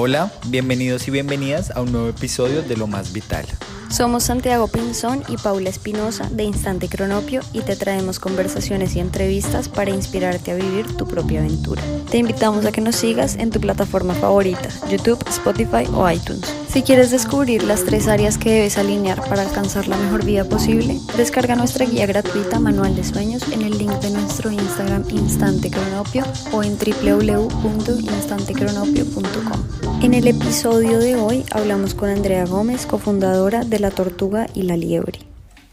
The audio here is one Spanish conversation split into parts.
Hola, bienvenidos y bienvenidas a un nuevo episodio de Lo Más Vital. Somos Santiago Pinzón y Paula Espinosa de Instante Cronopio y te traemos conversaciones y entrevistas para inspirarte a vivir tu propia aventura. Te invitamos a que nos sigas en tu plataforma favorita, YouTube, Spotify o iTunes. Si quieres descubrir las tres áreas que debes alinear para alcanzar la mejor vida posible, descarga nuestra guía gratuita Manual de Sueños en el link de nuestro Instagram Instante Cronopio o en www.instantecronopio.com. En el episodio de hoy hablamos con Andrea Gómez, cofundadora de La Tortuga y la Liebre.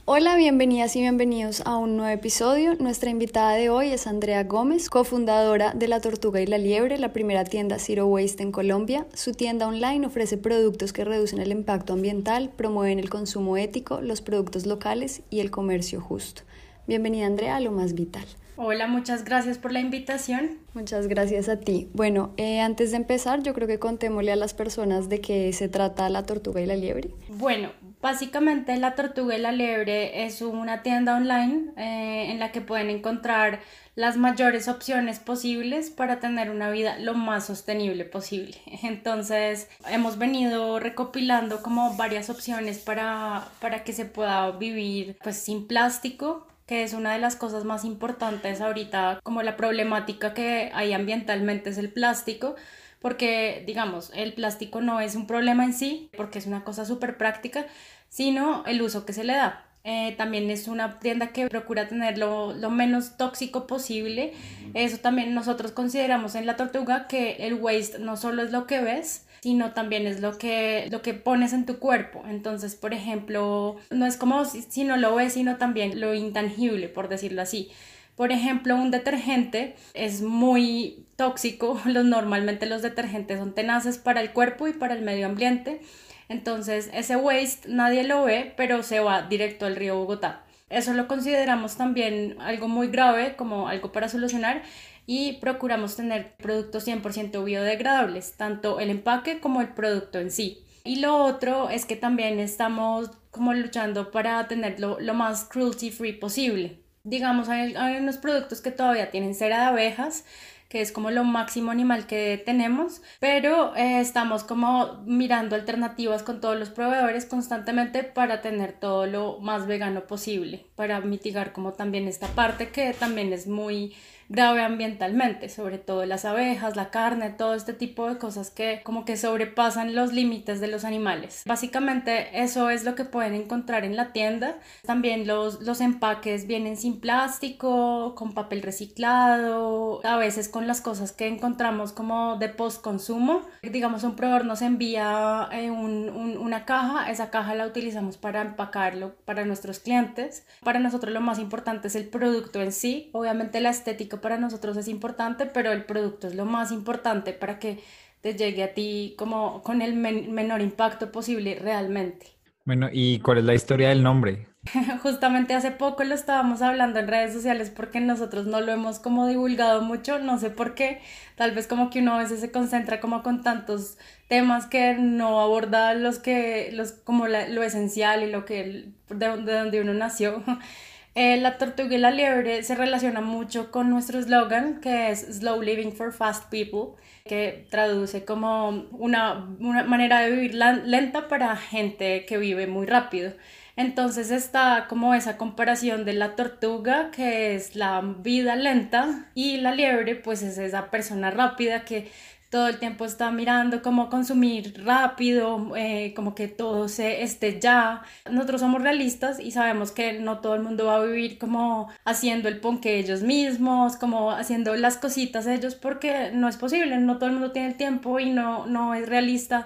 Hola, bienvenidas y bienvenidos a un nuevo episodio. Nuestra invitada de hoy es Andrea Gómez, cofundadora de La Tortuga y la Liebre, la primera tienda Zero Waste en Colombia. Su tienda online ofrece productos que reducen el impacto ambiental, promueven el consumo ético, los productos locales y el comercio justo. Bienvenida Andrea a lo más vital. Hola, muchas gracias por la invitación. Muchas gracias a ti. Bueno, eh, antes de empezar, yo creo que contémosle a las personas de qué se trata la tortuga y la liebre. Bueno, básicamente la tortuga y la liebre es una tienda online eh, en la que pueden encontrar las mayores opciones posibles para tener una vida lo más sostenible posible. Entonces, hemos venido recopilando como varias opciones para, para que se pueda vivir pues sin plástico que es una de las cosas más importantes ahorita, como la problemática que hay ambientalmente es el plástico, porque digamos, el plástico no es un problema en sí, porque es una cosa súper práctica, sino el uso que se le da. Eh, también es una tienda que procura tener lo, lo, menos tóxico posible. Eso también nosotros consideramos en la tortuga que el waste no solo es lo que ves, sino también es lo que, lo que pones en tu cuerpo. Entonces, por ejemplo, no es como si, no lo ves, sino también lo intangible, por decirlo así. Por ejemplo, un detergente es muy tóxico. Los, normalmente los detergentes son tenaces para el cuerpo y para el medio ambiente. Entonces, ese waste nadie lo ve, pero se va directo al río Bogotá. Eso lo consideramos también algo muy grave, como algo para solucionar y procuramos tener productos 100% biodegradables, tanto el empaque como el producto en sí. Y lo otro es que también estamos como luchando para tenerlo lo más cruelty free posible. Digamos, hay, hay unos productos que todavía tienen cera de abejas, que es como lo máximo animal que tenemos, pero eh, estamos como mirando alternativas con todos los proveedores constantemente para tener todo lo más vegano posible, para mitigar como también esta parte que también es muy grave ambientalmente, sobre todo las abejas, la carne, todo este tipo de cosas que como que sobrepasan los límites de los animales. Básicamente eso es lo que pueden encontrar en la tienda. También los, los empaques vienen sin plástico, con papel reciclado, a veces con las cosas que encontramos como de post consumo. Digamos, un proveedor nos envía eh, una caja, esa caja la utilizamos para empacarlo para nuestros clientes. Para nosotros lo más importante es el producto en sí, obviamente la estética para nosotros es importante, pero el producto es lo más importante para que te llegue a ti como con el menor impacto posible realmente. Bueno, ¿y cuál es la historia del nombre? Justamente hace poco lo estábamos hablando en redes sociales porque nosotros no lo hemos como divulgado mucho, no sé por qué, tal vez como que uno a veces se concentra como con tantos temas que no aborda los que, los, como lo esencial y lo que, de donde uno nació. Eh, la tortuga y la liebre se relaciona mucho con nuestro eslogan que es Slow Living for Fast People, que traduce como una, una manera de vivir lenta para gente que vive muy rápido. Entonces está como esa comparación de la tortuga, que es la vida lenta, y la liebre, pues es esa persona rápida que todo el tiempo está mirando cómo consumir rápido, eh, como que todo se esté ya. Nosotros somos realistas y sabemos que no todo el mundo va a vivir como haciendo el ponque ellos mismos, como haciendo las cositas ellos, porque no es posible, no todo el mundo tiene el tiempo y no, no es realista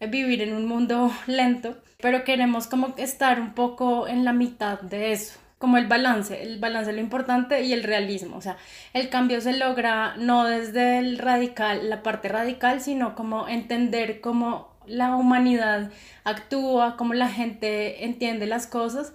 vivir en un mundo lento, pero queremos como estar un poco en la mitad de eso como el balance, el balance lo importante y el realismo, o sea, el cambio se logra no desde el radical, la parte radical, sino como entender cómo la humanidad actúa, cómo la gente entiende las cosas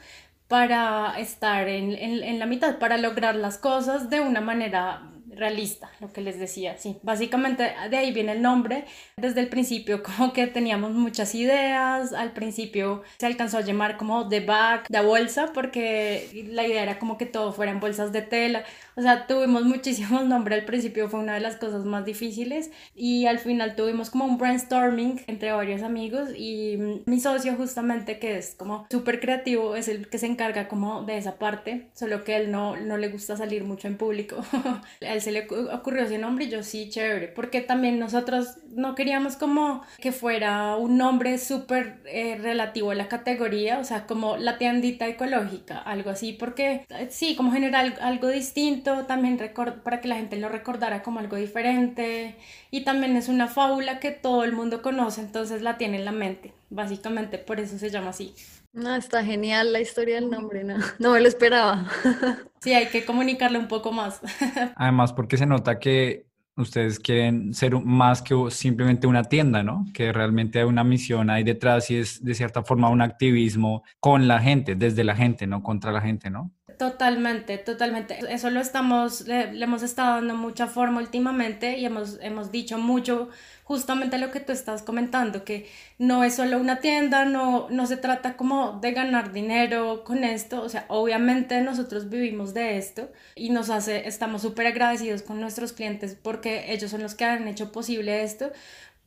para estar en, en, en la mitad, para lograr las cosas de una manera realista, lo que les decía, sí. Básicamente de ahí viene el nombre. Desde el principio como que teníamos muchas ideas, al principio se alcanzó a llamar como The Bag, la bolsa, porque la idea era como que todo fuera en bolsas de tela. O sea, tuvimos muchísimos nombres al principio, fue una de las cosas más difíciles y al final tuvimos como un brainstorming entre varios amigos y mi socio justamente que es como súper creativo es el que se encarga como de esa parte, solo que él no, no le gusta salir mucho en público. a él se le ocurrió ese nombre y yo sí, chévere, porque también nosotros no queríamos como que fuera un nombre súper eh, relativo a la categoría, o sea, como la tiendita ecológica, algo así, porque eh, sí, como general algo distinto, también para que la gente lo recordara como algo diferente y también es una fábula que todo el mundo conoce, entonces la tiene en la mente, básicamente por eso se llama así. No, está genial la historia del nombre, no, no me lo esperaba. Sí, hay que comunicarle un poco más. Además, porque se nota que ustedes quieren ser más que simplemente una tienda, ¿no? Que realmente hay una misión ahí detrás y es de cierta forma un activismo con la gente, desde la gente, no contra la gente, ¿no? Totalmente, totalmente. Eso lo estamos, le, hemos estado dando mucha forma últimamente y hemos, hemos dicho mucho justamente lo que tú estás comentando, que no es solo una tienda, no, no se trata como de ganar dinero con esto, o sea, obviamente nosotros vivimos de esto y nos hace, estamos súper agradecidos con nuestros clientes porque ellos son los que han hecho posible esto,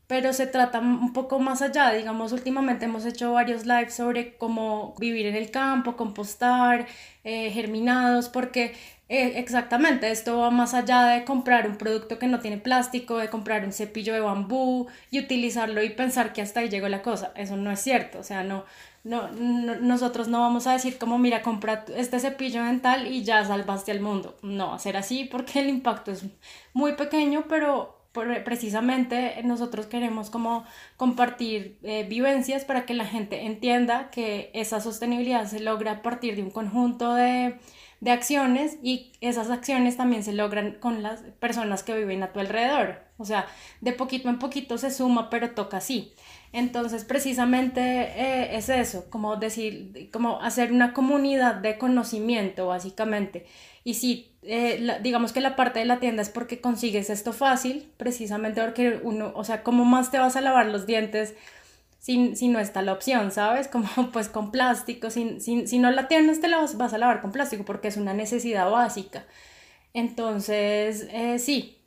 pero se trata un poco más allá. Digamos, últimamente hemos hecho varios lives sobre cómo vivir en el campo, compostar, eh, germinados, porque eh, exactamente esto va más allá de comprar un producto que no tiene plástico, de comprar un cepillo de bambú y utilizarlo y pensar que hasta ahí llegó la cosa. Eso no es cierto, o sea, no, no, nosotros no vamos a decir como, mira, compra este cepillo dental y ya salvaste al mundo. No, hacer así porque el impacto es muy pequeño, pero precisamente nosotros queremos como compartir eh, vivencias para que la gente entienda que esa sostenibilidad se logra a partir de un conjunto de, de acciones y esas acciones también se logran con las personas que viven a tu alrededor. O sea, de poquito en poquito se suma, pero toca así. Entonces, precisamente eh, es eso, como decir, como hacer una comunidad de conocimiento, básicamente. Y sí, eh, digamos que la parte de la tienda es porque consigues esto fácil, precisamente porque uno, o sea, ¿cómo más te vas a lavar los dientes si, si no está la opción, ¿sabes? Como pues con plástico, si, si, si no la tienes te la vas, a lavar con plástico porque es una necesidad básica. Entonces, eh, sí,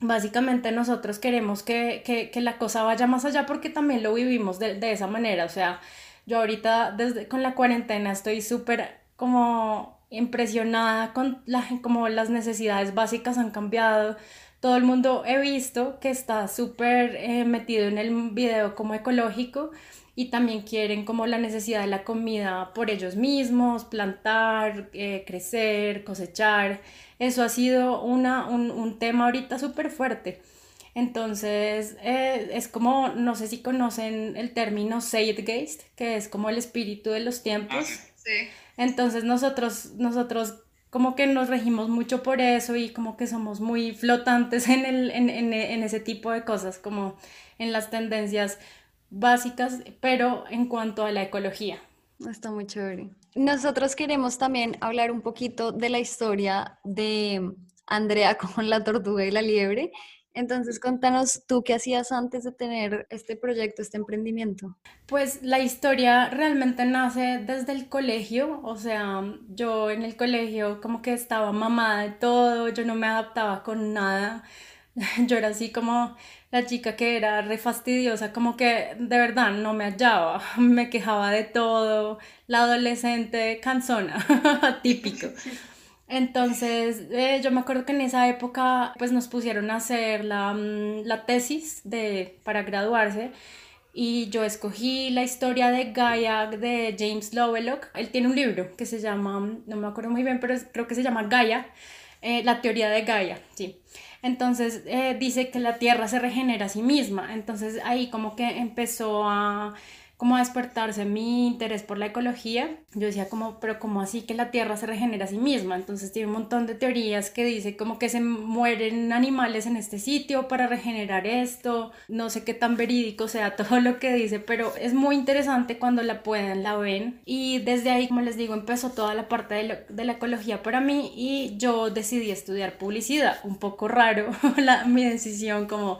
básicamente nosotros queremos que, que, que, la cosa vaya más allá porque también lo vivimos de, de esa manera. O sea, yo ahorita desde, con la cuarentena estoy súper como impresionada con la, como las necesidades básicas han cambiado. Todo el mundo he visto que está súper eh, metido en el video como ecológico y también quieren como la necesidad de la comida por ellos mismos, plantar, eh, crecer, cosechar. Eso ha sido una, un, un tema ahorita súper fuerte. Entonces, eh, es como, no sé si conocen el término Zeitgeist, que es como el espíritu de los tiempos. Ah, sí. Entonces nosotros, nosotros como que nos regimos mucho por eso y como que somos muy flotantes en, el, en, en, en ese tipo de cosas, como en las tendencias básicas, pero en cuanto a la ecología. Está muy chévere. Nosotros queremos también hablar un poquito de la historia de Andrea con la tortuga y la liebre entonces, contanos tú qué hacías antes de tener este proyecto, este emprendimiento. Pues la historia realmente nace desde el colegio, o sea, yo en el colegio como que estaba mamada de todo, yo no me adaptaba con nada, yo era así como la chica que era re fastidiosa, como que de verdad no me hallaba, me quejaba de todo, la adolescente cansona, típico. Entonces, eh, yo me acuerdo que en esa época, pues nos pusieron a hacer la, mm, la tesis de, para graduarse y yo escogí la historia de Gaia de James Lovelock. Él tiene un libro que se llama, no me acuerdo muy bien, pero creo que se llama Gaia, eh, la teoría de Gaia, sí. Entonces eh, dice que la Tierra se regenera a sí misma. Entonces ahí como que empezó a como a despertarse mi interés por la ecología, yo decía como, pero como así que la Tierra se regenera a sí misma? Entonces tiene un montón de teorías que dice como que se mueren animales en este sitio para regenerar esto, no sé qué tan verídico sea todo lo que dice, pero es muy interesante cuando la pueden, la ven. Y desde ahí, como les digo, empezó toda la parte de, la ecología para mí y yo decidí estudiar publicidad. Un poco raro mi decisión como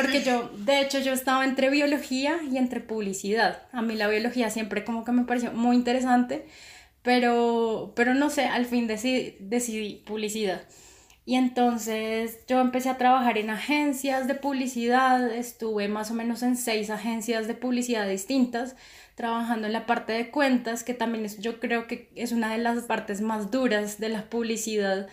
porque yo, de hecho, yo estaba entre biología y entre publicidad. A mí la biología siempre como que me pareció muy interesante, pero, pero no sé, al fin decidí, decidí publicidad. Y entonces yo empecé a trabajar en agencias de publicidad, estuve más o menos en seis agencias de publicidad distintas, trabajando en la parte de cuentas, que también es, yo creo que es una de las partes más duras de la publicidad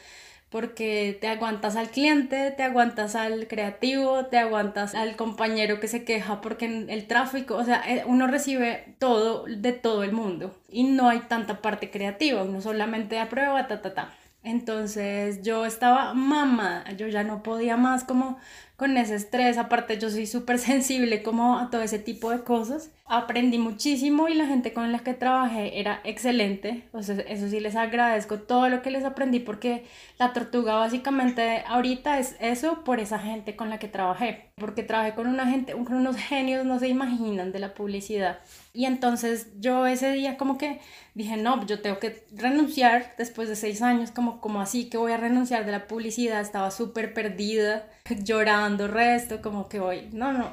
porque te aguantas al cliente, te aguantas al creativo, te aguantas al compañero que se queja porque el tráfico, o sea, eh, uno recibe todo de todo el mundo y no hay tanta parte creativa, uno solamente aprueba, ta, ta, ta. Entonces yo estaba mamada, yo ya no podía más como con ese estrés, aparte yo soy súper sensible como a todo ese tipo de cosas. Aprendí muchísimo y la gente con la que trabajé era excelente, o sea, eso sí les agradezco todo lo que les aprendí porque la tortuga básicamente ahorita es eso por esa gente con la que trabajé, porque trabajé con una gente, con unos genios, no se imaginan de la publicidad. Y entonces yo ese día como que dije, no, yo tengo que renunciar después de seis años, como, como así que voy a renunciar de la publicidad, estaba súper perdida, llorando resto, como que voy, no, no,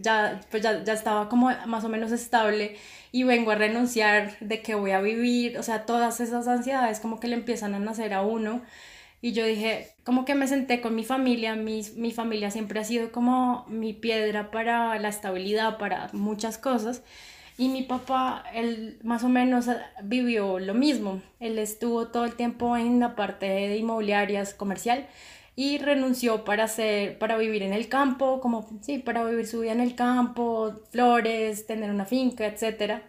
ya, pues ya, ya estaba como más o menos estable y vengo a renunciar de que voy a vivir, o sea, todas esas ansiedades como que le empiezan a nacer a uno. Y yo dije, como que me senté con mi familia, mi, mi familia siempre ha sido como mi piedra para la estabilidad, para muchas cosas. Y mi papá, él más o menos vivió lo mismo. Él estuvo todo el tiempo en la parte de inmobiliarias comercial y renunció para hacer, para vivir en el campo, como, sí, para vivir su vida en el campo, flores, tener una finca, etc.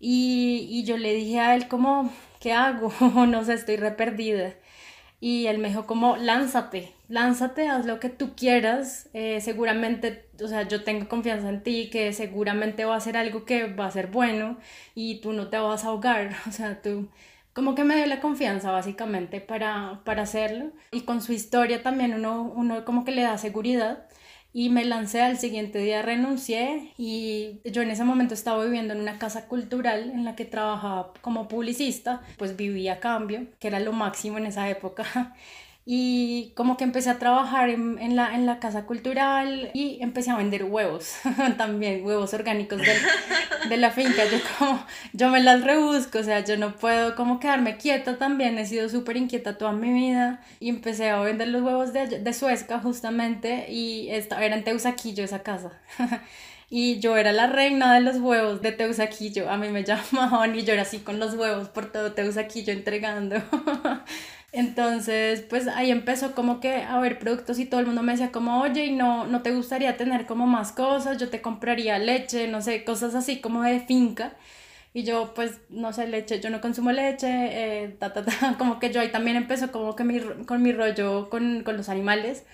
Y, y yo le dije a él como, ¿qué hago? no sé, estoy re perdida. Y él me dijo como, lánzate, lánzate, haz lo que tú quieras, eh, seguramente, o sea, yo tengo confianza en ti, que seguramente va a ser algo que va a ser bueno y tú no te vas a ahogar, o sea, tú como que me dio la confianza básicamente para, para hacerlo. Y con su historia también uno, uno como que le da seguridad. Y me lancé al siguiente día, renuncié y yo en ese momento estaba viviendo en una casa cultural en la que trabajaba como publicista, pues vivía a cambio, que era lo máximo en esa época. y como que empecé a trabajar en, en, la, en la casa cultural y empecé a vender huevos, también huevos orgánicos de, de, la finca, yo como, yo me las rebusco, o sea, yo no puedo como quedarme quieta también, he sido súper inquieta toda mi vida y empecé a vender los huevos de, de Suezca justamente y esta, era en Teusaquillo esa casa. y yo era la reina de los huevos de Teusaquillo. A mí me llamaban y yo era así con los huevos por todo Teusaquillo entregando. Entonces, pues ahí empezó como que a ver productos y todo el mundo me decía como, oye, ¿y no, no te gustaría tener como más cosas? Yo te compraría leche, no sé, cosas así como de finca. Y yo, pues, no sé, leche, yo no consumo leche, eh, ta, ta, ta. como que yo ahí también empezó como que mi, con mi rollo con, con los animales.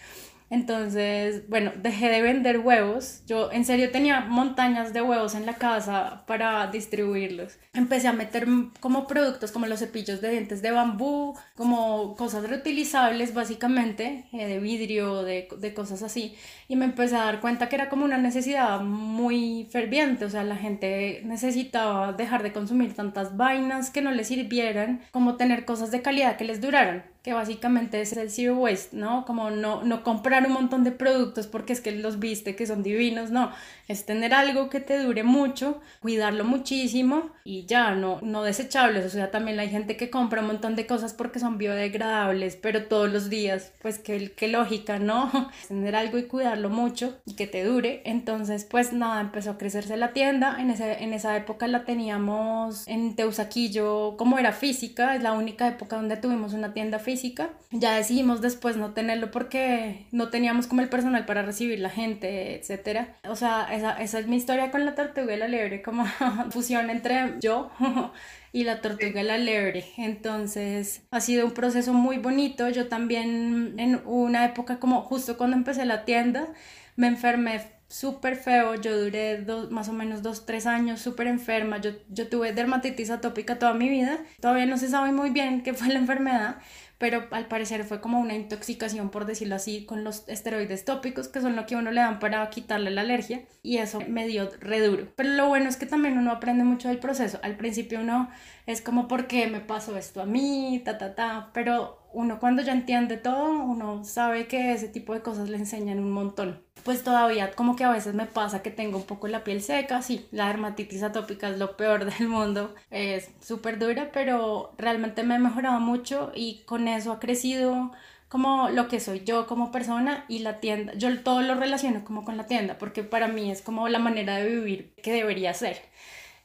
Entonces, bueno, dejé de vender huevos. Yo en serio tenía montañas de huevos en la casa para distribuirlos. Empecé a meter como productos como los cepillos de dientes de bambú, como cosas reutilizables básicamente, eh, de vidrio, de, de cosas así. Y me empecé a dar cuenta que era como una necesidad muy ferviente. O sea, la gente necesitaba dejar de consumir tantas vainas que no les sirvieran, como tener cosas de calidad que les duraran que básicamente es el zero waste, ¿no? Como no, no comprar un montón de productos porque es que los viste que son divinos, no, es tener algo que te dure mucho, cuidarlo muchísimo y ya, no, no desechables, o sea, también hay gente que compra un montón de cosas porque son biodegradables, pero todos los días, pues qué, qué lógica, ¿no? Tener algo y cuidarlo mucho y que te dure, entonces pues nada, empezó a crecerse la tienda, en, ese, en esa época la teníamos en Teusaquillo, como era física, es la única época donde tuvimos una tienda física, física. Ya decidimos después no tenerlo porque no teníamos como el personal para recibir la gente, etcétera. O sea, esa, esa es mi historia con la tortuga y la liebre, como fusión entre yo y la tortuga la liebre. Entonces ha sido un proceso muy bonito. Yo también en una época como justo cuando empecé la tienda me enfermé súper feo, yo duré dos, más o menos dos, tres años súper enferma, yo, yo tuve dermatitis atópica toda mi vida, todavía no se sabe muy bien qué fue la enfermedad, pero al parecer fue como una intoxicación, por decirlo así, con los esteroides tópicos, que son lo que uno le dan para quitarle la alergia, y eso me dio re duro. Pero lo bueno es que también uno aprende mucho del proceso. Al principio uno es como, ¿por qué me pasó esto a mí? Ta, ta, ta. Pero uno cuando ya entiende todo, uno sabe que ese tipo de cosas le enseñan un montón. Pues todavía como que a veces me pasa que tengo un poco la piel seca, sí, la dermatitis atópica es lo peor del mundo, es súper dura, pero realmente me he mejorado mucho y con eso ha crecido como lo que soy yo como persona y la tienda. Yo todo lo relaciono como con la tienda, porque para mí es como la manera de vivir que debería ser.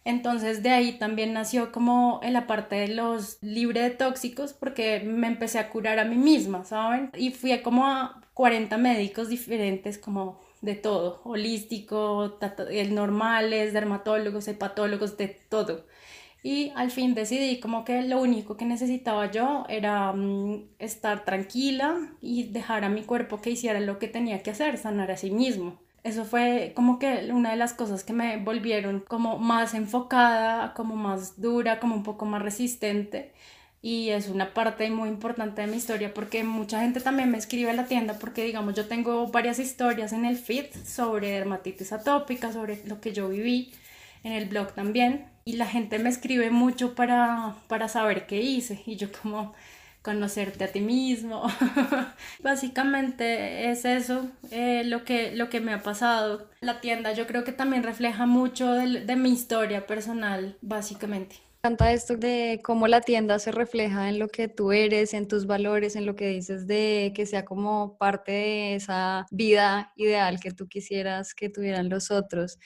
Entonces de ahí también nació como en la parte de los libre de tóxicos porque me empecé a curar a mí misma, ¿saben? Y fui como a 40 médicos diferentes como de todo, holístico, normales, dermatólogos, hepatólogos, de todo. Y al fin decidí como que lo único que necesitaba yo era mm, estar tranquila y dejar a mi cuerpo que hiciera lo que tenía que hacer, sanar a sí mismo. Eso fue como que una de las cosas que me volvieron como más enfocada, como más dura, como un poco más resistente. Y es una parte muy importante de mi historia porque mucha gente también me escribe a la tienda porque digamos yo tengo varias historias en el feed sobre dermatitis atópica, sobre lo que yo viví, en el blog también. Y la gente me escribe mucho para, para saber qué hice. Y yo como conocerte a ti mismo. Básicamente es eso eh, lo, que, lo que me ha pasado. La tienda yo creo que también refleja mucho de, de mi historia personal, básicamente. Me encanta esto de cómo la tienda se refleja en lo que tú eres, en tus valores, en lo que dices de que sea como parte de esa vida ideal que tú quisieras que tuvieran los otros.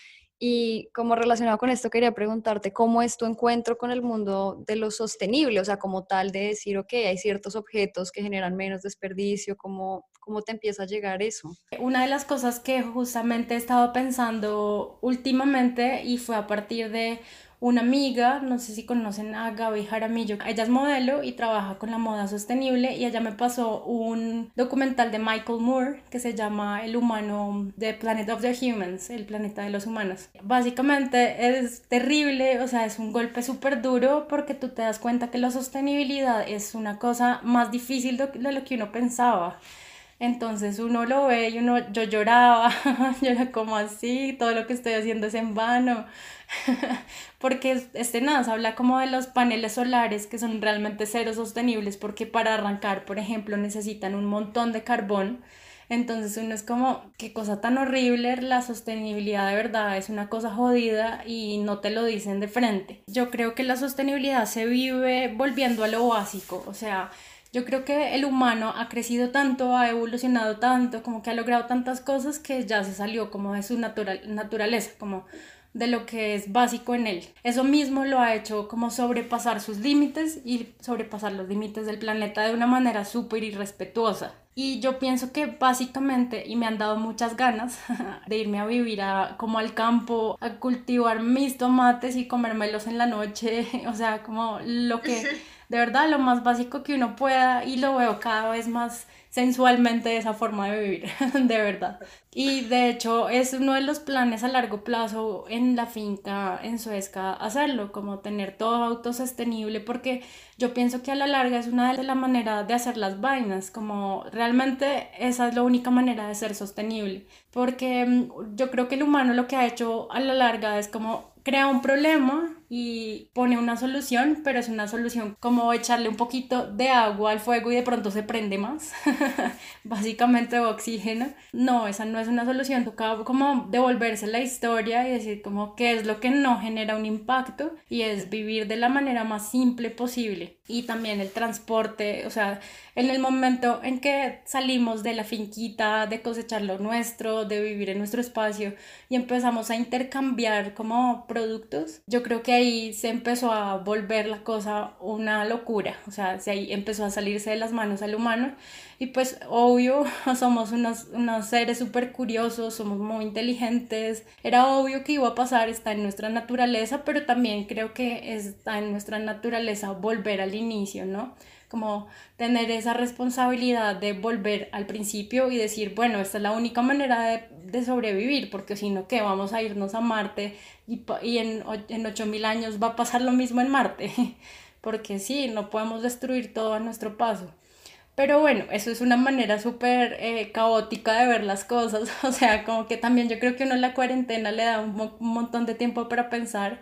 Y como relacionado con esto, quería preguntarte cómo es tu encuentro con el mundo de lo sostenible, o sea, como tal de decir, ok, hay ciertos objetos que generan menos desperdicio, ¿cómo, cómo te empieza a llegar eso? Una de las cosas que justamente he estado pensando últimamente y fue a partir de una amiga, no sé si conocen a Gaby Jaramillo, ella es modelo y trabaja con la moda sostenible y ella me pasó un documental de Michael Moore que se llama El humano, The Planet of the Humans, el planeta de los humanos. Básicamente es terrible, o sea, es un golpe súper duro porque tú te das cuenta que la sostenibilidad es una cosa más difícil de lo que uno pensaba. Entonces uno lo ve y uno, yo lloraba, yo era como así, todo lo que estoy haciendo es en vano, porque este nada, habla como de los paneles solares que son realmente cero sostenibles, porque para arrancar, por ejemplo, necesitan un montón de carbón, entonces uno es como, qué cosa tan horrible, la sostenibilidad de verdad es una cosa jodida y no te lo dicen de frente. Yo creo que la sostenibilidad se vive volviendo a lo básico, o sea, yo creo que el humano ha crecido tanto, ha evolucionado tanto, como que ha logrado tantas cosas que ya se salió como de su natural, naturaleza, como de lo que es básico en él. Eso mismo lo ha hecho como sobrepasar sus límites y sobrepasar los límites del planeta de una manera súper irrespetuosa. Y yo pienso que básicamente, y me han dado muchas ganas de irme a vivir a, como al campo, a cultivar mis tomates y comérmelos en la noche, o sea, como lo que de verdad lo más básico que uno pueda y lo veo cada vez más sensualmente esa forma de vivir, de verdad. Y de hecho es uno de los planes a largo plazo en la finca en Suezca hacerlo, como tener todo autosostenible, porque yo pienso que a la larga es una de las maneras de hacer las vainas, como realmente esa es la única manera de ser sostenible, porque mm, yo creo que el humano lo que ha hecho a la larga es como crea un problema y pone una solución, pero es una solución como echarle un poquito de agua al fuego y de pronto se prende más, básicamente oxígeno. No, esa no es una solución, toca como devolverse la historia y decir como qué es lo que no genera un impacto y es vivir de la manera más simple posible. Y también el transporte, o sea, en el momento en que salimos de la finquita, de cosechar lo nuestro, de vivir en nuestro espacio y empezamos a intercambiar como productos, yo creo que ahí se empezó a volver la cosa una locura, o sea, se ahí empezó a salirse de las manos al humano. Y pues obvio somos unos, unos seres súper curiosos, somos muy inteligentes, era obvio que iba a pasar, está en nuestra naturaleza, pero también creo que está en nuestra naturaleza volver al inicio, ¿no? Como tener esa responsabilidad de volver al principio y decir, bueno, esta es la única manera de, sobrevivir, porque si no, ¿qué? Vamos a irnos a Marte y, en, en 8000 años va a pasar lo mismo en Marte, porque sí, no podemos destruir todo a nuestro paso. Pero bueno, eso es una manera súper eh, caótica de ver las cosas. O sea, como que también yo creo que uno en la cuarentena le da un, montón de tiempo para pensar.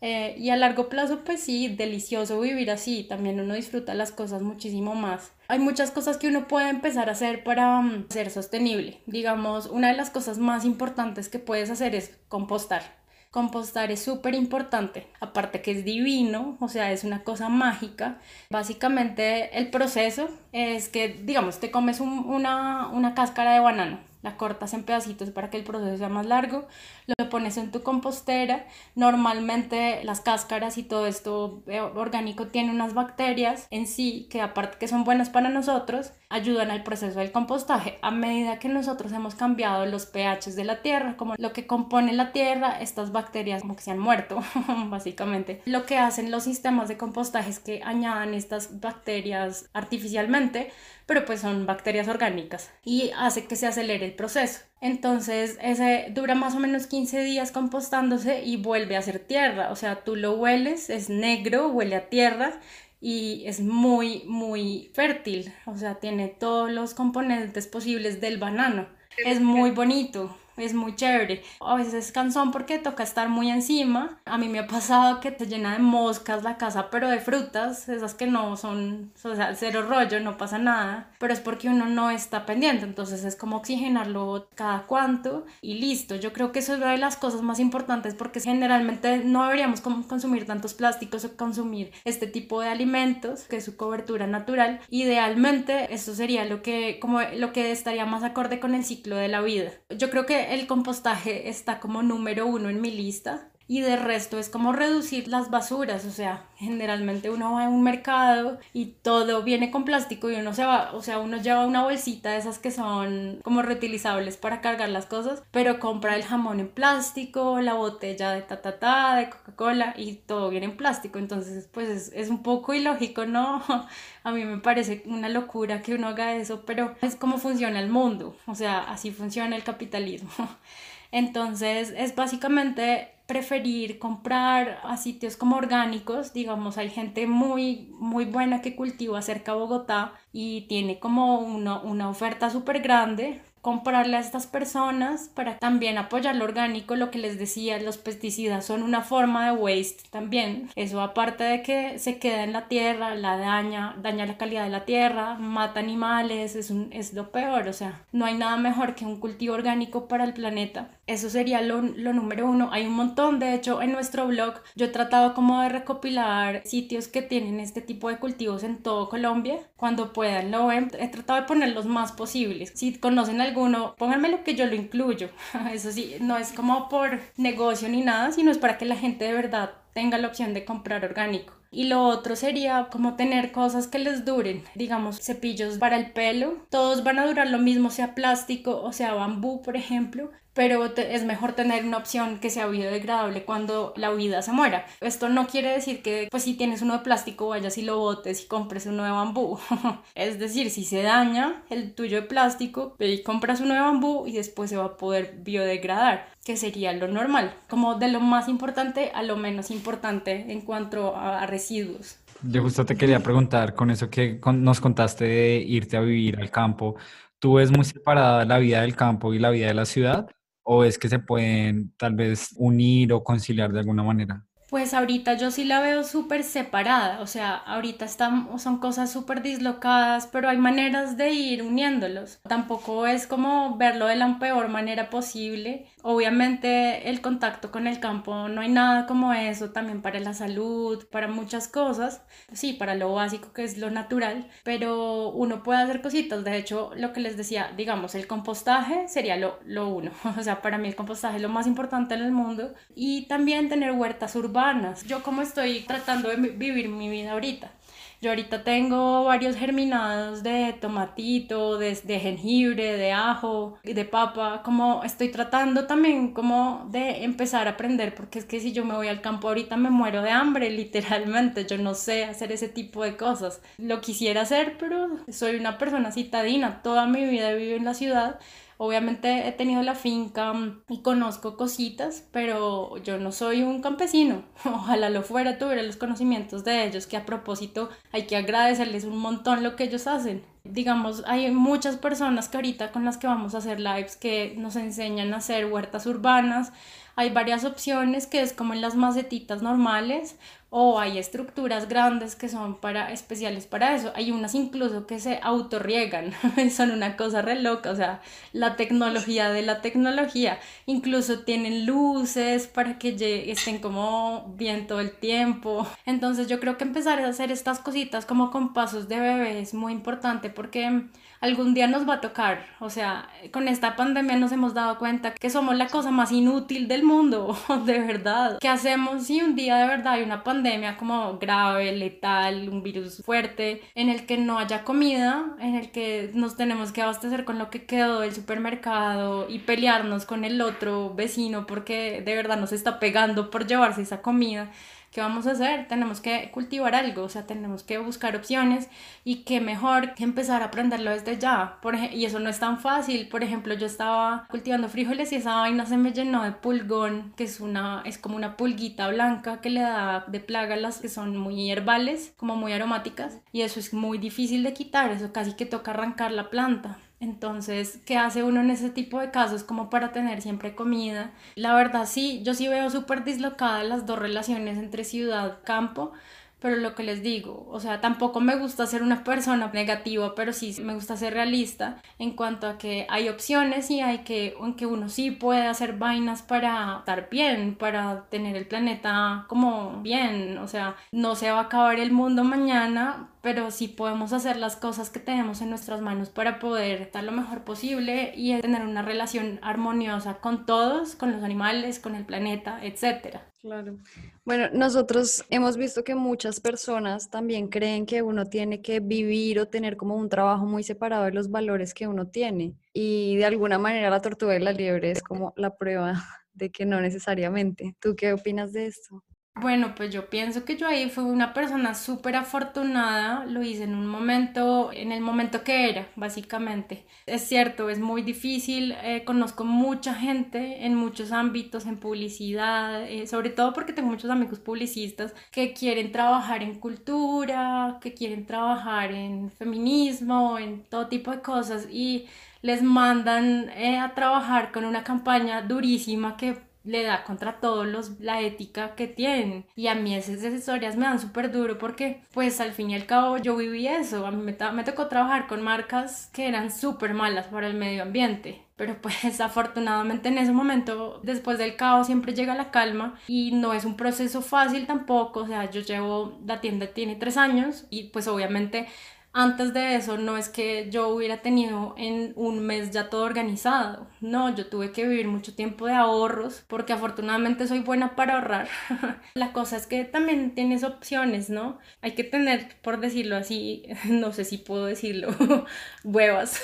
Eh, y a largo plazo, pues sí, delicioso vivir así. También uno disfruta las cosas muchísimo más. Hay muchas cosas que uno puede empezar a hacer para mm, ser sostenible. Digamos, una de las cosas más importantes que puedes hacer es compostar. Compostar es súper importante, aparte que es divino, o sea, es una cosa mágica. Básicamente el proceso es que, digamos, te comes una, una cáscara de banano la cortas en pedacitos para que el proceso sea más largo, lo pones en tu compostera. Normalmente las cáscaras y todo esto eh, orgánico tiene unas bacterias en sí que aparte que son buenas para nosotros, ayudan al proceso del compostaje. A medida que nosotros hemos cambiado los pHs de la tierra, como lo que compone la tierra, estas bacterias como que se han muerto, básicamente. Lo que hacen los sistemas de compostaje es que añadan estas bacterias artificialmente pero pues son bacterias orgánicas y hace que se acelere el proceso. Entonces, ese dura más o menos 15 días compostándose y vuelve a ser tierra. O sea, tú lo hueles, es negro, huele a tierra y es muy, muy fértil. O sea, tiene todos los componentes posibles del banano. Es muy bonito es muy chévere. A veces es cansón porque toca estar muy encima. A mí me ha pasado que te llena de moscas la casa, pero de frutas, esas que no son, o sea, cero rollo, no pasa nada, pero es porque uno no está pendiente, entonces es como oxigenarlo cada cuanto y listo. Yo creo que eso es una de las cosas más importantes porque generalmente no deberíamos consumir tantos plásticos o consumir este tipo de alimentos, que es su cobertura natural. Idealmente, eso sería lo que, como lo que estaría más acorde con el ciclo de la vida. Yo creo que el compostaje está como número uno en mi lista y de resto es como reducir las basuras, o sea, generalmente uno va a un mercado y todo viene con plástico y uno se va, o sea, uno lleva una bolsita de esas que son como reutilizables para cargar las cosas, pero compra el jamón en plástico, la botella de ta ta ta, de Coca-Cola y todo viene en plástico, entonces pues es, un poco ilógico, ¿no? A mí me parece una locura que uno haga eso, pero es como funciona el mundo, o sea, así funciona el capitalismo. Entonces es básicamente preferir comprar a sitios como orgánicos, digamos, hay gente muy, muy buena que cultiva cerca de Bogotá y tiene como una, una oferta súper grande comprarle a estas personas para también apoyar lo orgánico, lo que les decía, los pesticidas son una forma de waste también. Eso aparte de que se queda en la tierra, la daña, daña la calidad de la tierra, mata animales, es, un, es lo peor, o sea, no hay nada mejor que un cultivo orgánico para el planeta. Eso sería lo, lo número uno. Hay un montón, de hecho, en nuestro blog yo he tratado como de recopilar sitios que tienen este tipo de cultivos en todo Colombia. Cuando puedan lo ven, he tratado de poner los más posibles. Si conocen alguno, pónganme lo que yo lo incluyo. Eso sí, no es como por negocio ni nada, sino es para que la gente de verdad tenga la opción de comprar orgánico. Y lo otro sería como tener cosas que les duren, digamos cepillos para el pelo, todos van a durar lo mismo, sea plástico o sea bambú, por ejemplo, pero es mejor tener una opción que sea biodegradable cuando la vida se muera. Esto no quiere decir que pues si tienes uno de plástico vayas y lo botes y compres uno de bambú. es decir, si se daña el tuyo de plástico, ve y compras uno de bambú y después se va a poder biodegradar, que sería lo normal, como de lo más importante a lo menos importante en cuanto a, residuos. Yo justo te quería preguntar con eso que nos contaste de irte a vivir al campo. ¿Tú ves muy separada la vida del campo y la vida de la ciudad? O es que se pueden tal vez unir o conciliar de alguna manera? Pues ahorita yo sí la veo súper separada, o sea, ahorita están, son cosas súper dislocadas, pero hay maneras de ir uniéndolos. Tampoco es como verlo de la peor manera posible. Obviamente el contacto con el campo no hay nada como eso también para la salud, para muchas cosas, sí, para lo básico que es lo natural, pero uno puede hacer cositas. De hecho, lo que les decía, digamos, el compostaje sería lo, lo uno, o sea, para mí el compostaje es lo más importante en el mundo y también tener huertas urbanas yo como estoy tratando de vivir mi vida ahorita. Yo ahorita tengo varios germinados de tomatito, de, de jengibre, de ajo, de papa, como estoy tratando también como de empezar a aprender, porque es que si yo me voy al campo ahorita me muero de hambre, literalmente, yo no sé hacer ese tipo de cosas. Lo quisiera hacer, pero soy una persona citadina, toda mi vida he vivido en la ciudad Obviamente he tenido la finca mm, y conozco cositas, pero yo no soy un campesino. Ojalá lo fuera, tuviera los conocimientos de ellos, que a propósito hay que agradecerles un montón lo que ellos hacen. Digamos, hay muchas personas que ahorita con las que vamos a hacer lives que nos enseñan a hacer huertas urbanas. Hay varias opciones que es como en las macetitas normales o hay estructuras grandes que son para especiales para eso. Hay unas incluso que se autorriegan, son una cosa re loca, o sea, la tecnología de la tecnología. Incluso tienen luces para que estén como bien todo el tiempo. Entonces yo creo que empezar a hacer estas cositas como con pasos de bebé es muy importante porque algún día nos va a tocar. O sea, con esta pandemia nos hemos dado cuenta que somos la cosa más inútil del mundo, de verdad. ¿Qué hacemos si un día de verdad hay una pandemia como grave, letal, un virus fuerte, en el que no haya comida, en el que nos tenemos que abastecer con lo que quedó del supermercado y pelearnos con el otro vecino porque de verdad nos está pegando por llevarse esa comida? ¿Qué vamos a hacer? Tenemos que cultivar algo, o sea, tenemos que buscar opciones y qué mejor que empezar a aprenderlo desde ya. Por y eso no es tan fácil. Por ejemplo, yo estaba cultivando frijoles y esa vaina se me llenó de pulgón, que es una es como una pulguita blanca que le da de plaga las que son muy herbales, como muy aromáticas, y eso es muy difícil de quitar, eso casi que toca arrancar la planta. Entonces, ¿qué hace uno en ese tipo de casos como para tener siempre comida? La verdad, sí, yo sí veo súper dislocadas las dos relaciones entre ciudad-campo, pero lo que les digo, o sea, tampoco me gusta ser una persona negativa, pero sí me gusta ser realista en cuanto a que hay opciones y hay que, aunque uno sí puede hacer vainas para estar bien, para tener el planeta como bien, o sea, no se va a acabar el mundo mañana, pero sí podemos hacer las cosas que tenemos en nuestras manos para poder estar lo mejor posible y tener una relación armoniosa con todos, con los animales, con el planeta, etcétera. Claro. Bueno, nosotros hemos visto que muchas personas también creen que uno tiene que vivir o tener como un trabajo muy separado de los valores que uno tiene. Y de alguna manera la tortuga y la liebre es como la prueba de que no necesariamente. ¿Tú qué opinas de esto? Bueno, pues yo pienso que yo ahí fui una persona súper afortunada, lo hice en un momento, en el momento que era, básicamente. Es cierto, es muy difícil, eh, conozco mucha gente en muchos ámbitos, en publicidad, eh, sobre todo porque tengo muchos amigos publicistas que quieren trabajar en cultura, que quieren trabajar en feminismo, en todo tipo de cosas y les mandan eh, a trabajar con una campaña durísima que le da contra todos los la ética que tienen. Y a mí esas historias me dan súper duro porque pues al fin y al cabo yo viví eso. A mí me, me tocó trabajar con marcas que eran súper malas para el medio ambiente. Pero pues afortunadamente en ese momento después del caos siempre llega la calma. Y no es un proceso fácil tampoco. O sea yo llevo la tienda tiene tres años y pues obviamente antes de eso no es que yo hubiera tenido en un mes ya todo organizado, no, yo tuve que vivir mucho tiempo de ahorros porque afortunadamente soy buena para ahorrar. La cosa es que también tienes opciones, ¿no? Hay que tener, por decirlo así, no sé si puedo decirlo, huevas,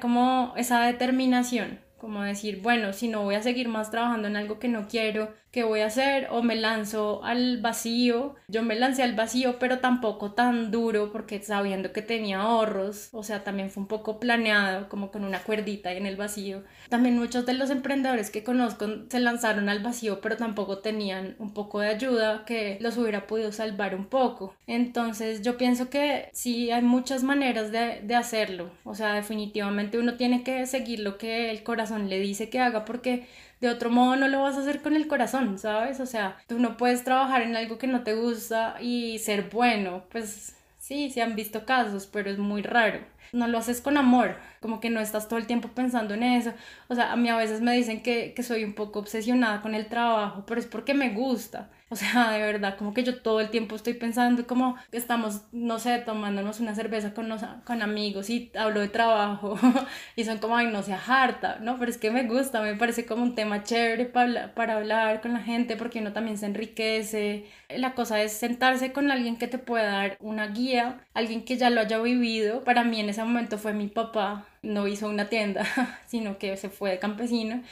como esa determinación como decir, bueno, si no voy a seguir más trabajando en algo que no quiero, ¿qué voy a hacer? O me lanzo al vacío. Yo me lancé al vacío, pero tampoco tan duro porque sabiendo que tenía ahorros, o sea, también fue un poco planeado, como con una cuerdita en el vacío. También muchos de los emprendedores que conozco se lanzaron al vacío, pero tampoco tenían un poco de ayuda que los hubiera podido salvar un poco. Entonces yo pienso que sí hay muchas maneras de, de hacerlo. O sea, definitivamente uno tiene que seguir lo que el corazón le dice que haga porque de otro modo no lo vas a hacer con el corazón, ¿sabes? O sea, tú no puedes trabajar en algo que no te gusta y ser bueno, pues sí, se han visto casos, pero es muy raro. No lo haces con amor, como que no estás todo el tiempo pensando en eso. O sea, a mí a veces me dicen que, que soy un poco obsesionada con el trabajo, pero es porque me gusta. O sea, de verdad, como que yo todo el tiempo estoy pensando como estamos, no sé, tomándonos una cerveza con, con amigos y hablo de trabajo y son como, ay, no sea harta, ¿no? Pero es que me gusta, me parece como un tema chévere para, para hablar con la gente porque uno también se enriquece. La cosa es sentarse con alguien que te pueda dar una guía, alguien que ya lo haya vivido. Para mí en ese momento fue mi papá, no hizo una tienda, sino que se fue de campesino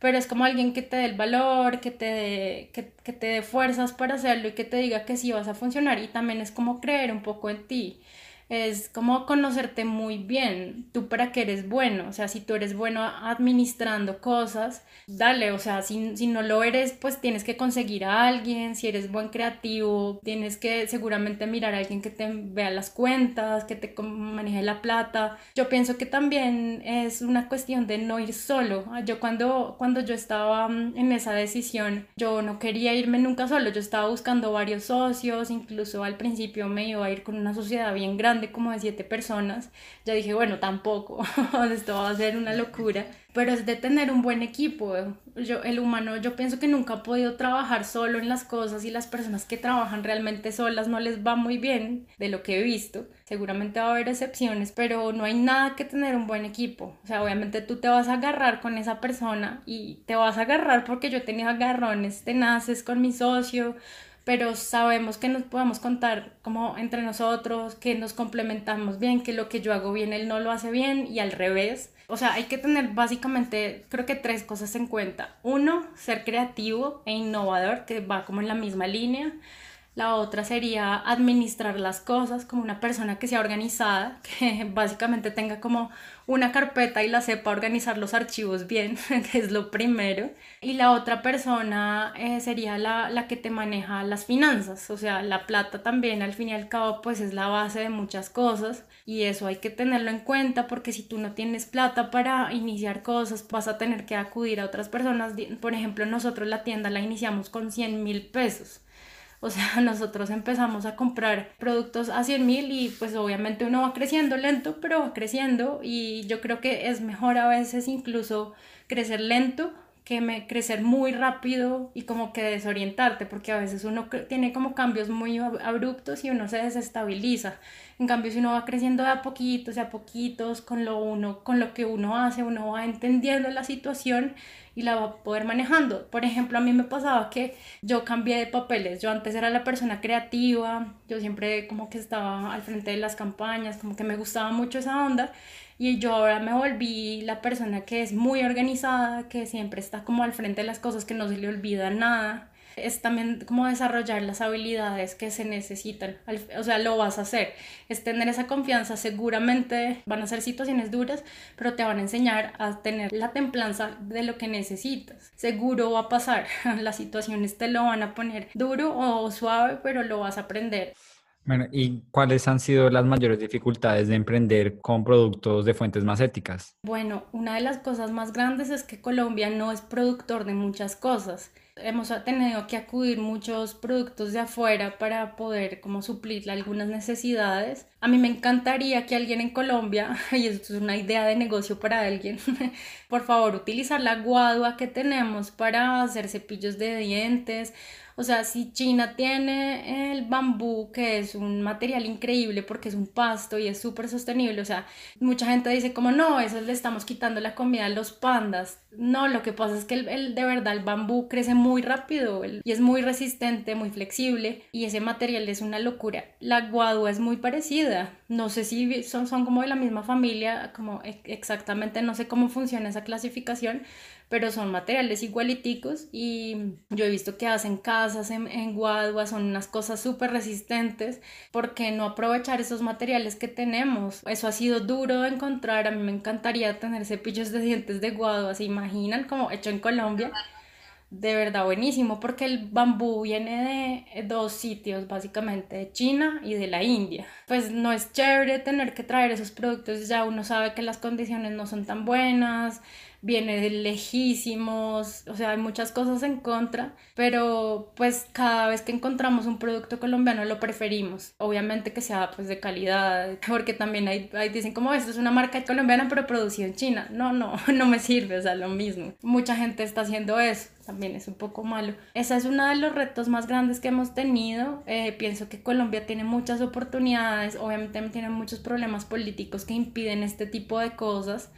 pero es como alguien que te dé el valor, que te que, que te dé fuerzas para hacerlo y que te diga que sí vas a funcionar y también es como creer un poco en ti es como conocerte muy bien, tú para qué eres bueno, o sea, si tú eres bueno administrando cosas, dale, o sea, si, si, no lo eres, pues tienes que conseguir a alguien, si eres buen creativo, tienes que seguramente mirar a alguien que te vea las cuentas, que te maneje la plata. Yo pienso que también es una cuestión de no ir solo. Yo cuando, cuando yo estaba mm, en esa decisión, yo no quería irme nunca solo, yo estaba buscando varios socios, incluso al principio me iba a ir con una sociedad bien grande como de siete personas, ya dije, bueno, tampoco, esto va a ser una locura, pero es de tener un buen equipo. Yo, el humano, yo pienso que nunca ha podido trabajar solo en las cosas y las personas que trabajan realmente solas no les va muy bien, de lo que he visto. Seguramente va a haber excepciones, pero no hay nada que tener un buen equipo. O sea, obviamente tú te vas a agarrar con esa persona y te vas a agarrar porque yo tenido agarrones tenaces con mi socio pero sabemos que nos podemos contar como entre nosotros, que nos complementamos bien, que lo que yo hago bien él no lo hace bien y al revés. O sea, hay que tener básicamente, creo que tres cosas en cuenta. Uno, ser creativo e innovador, que va como en la misma línea. La otra sería administrar las cosas como una persona que sea organizada, que básicamente tenga como una carpeta y la sepa organizar los archivos bien, que es lo primero. Y la otra persona eh, sería la, la, que te maneja las finanzas, o sea, la plata también al fin y al cabo pues es la base de muchas cosas y eso hay que tenerlo en cuenta porque si tú no tienes plata para iniciar cosas vas a tener que acudir a otras personas. Por ejemplo, nosotros la tienda la iniciamos con 100 mil pesos o sea, nosotros empezamos a comprar productos a 100 mil y pues obviamente uno va creciendo lento, pero va creciendo y yo creo que es mejor a veces incluso crecer lento que crecer muy rápido y como que desorientarte, porque a veces uno tiene como cambios muy abruptos y uno se desestabiliza. En cambio, si uno va creciendo de a poquitos, de a poquitos, con lo, uno, con lo que uno hace, uno va entendiendo la situación y la va a poder manejando. Por ejemplo, a mí me pasaba que yo cambié de papeles. Yo antes era la persona creativa, yo siempre como que estaba al frente de las campañas, como que me gustaba mucho esa onda. Y yo ahora me volví la persona que es muy organizada, que siempre está como al frente de las cosas, que no se le olvida nada es también como desarrollar las habilidades que se necesitan. O sea, lo vas a hacer. Es tener esa confianza. Seguramente van a ser situaciones duras, pero te van a enseñar a tener la templanza de lo que necesitas. Seguro va a pasar. Las situaciones te lo van a poner duro o suave, pero lo vas a aprender. Bueno, ¿y cuáles han sido las mayores dificultades de emprender con productos de fuentes más éticas? Bueno, una de las cosas más grandes es que Colombia no es productor de muchas cosas hemos tenido que acudir muchos productos de afuera para poder como suplir algunas necesidades. A mí me encantaría que alguien en Colombia, y esto es una idea de negocio para alguien, por favor utilizar la guadua que tenemos para hacer cepillos de dientes o sea, si China tiene el bambú, que es un material increíble porque es un pasto y es súper sostenible, o sea, mucha gente dice como no, eso le estamos quitando la comida a los pandas. No, lo que pasa es que el, de verdad el bambú crece muy rápido y es muy resistente, muy flexible y ese material es una locura. La guadua es muy parecida. No sé si son, son como de la misma familia, como exactamente, no sé cómo funciona esa clasificación, pero son materiales igualiticos y yo he visto que hacen casas en, en Guadua, son unas cosas súper resistentes, ¿por qué no aprovechar esos materiales que tenemos? Eso ha sido duro de encontrar, a mí me encantaría tener cepillos de dientes de Guadua, ¿se imaginan? Como hecho en Colombia. De verdad buenísimo porque el bambú viene de dos sitios, básicamente de China y de la India. Pues no es chévere tener que traer esos productos, ya uno sabe que las condiciones no son tan buenas, viene de lejísimos, o sea, hay muchas cosas en contra, pero pues cada vez que encontramos un producto colombiano lo preferimos. Obviamente que sea pues de calidad, porque también hay, hay dicen como esto es una marca colombiana pero producida en China. No, no, no me sirve, o sea, lo mismo. Mucha gente está haciendo eso también es un poco malo. Ese es uno de los retos más grandes que hemos tenido. Eh, pienso que Colombia tiene muchas oportunidades, obviamente tiene muchos problemas políticos que impiden este tipo de cosas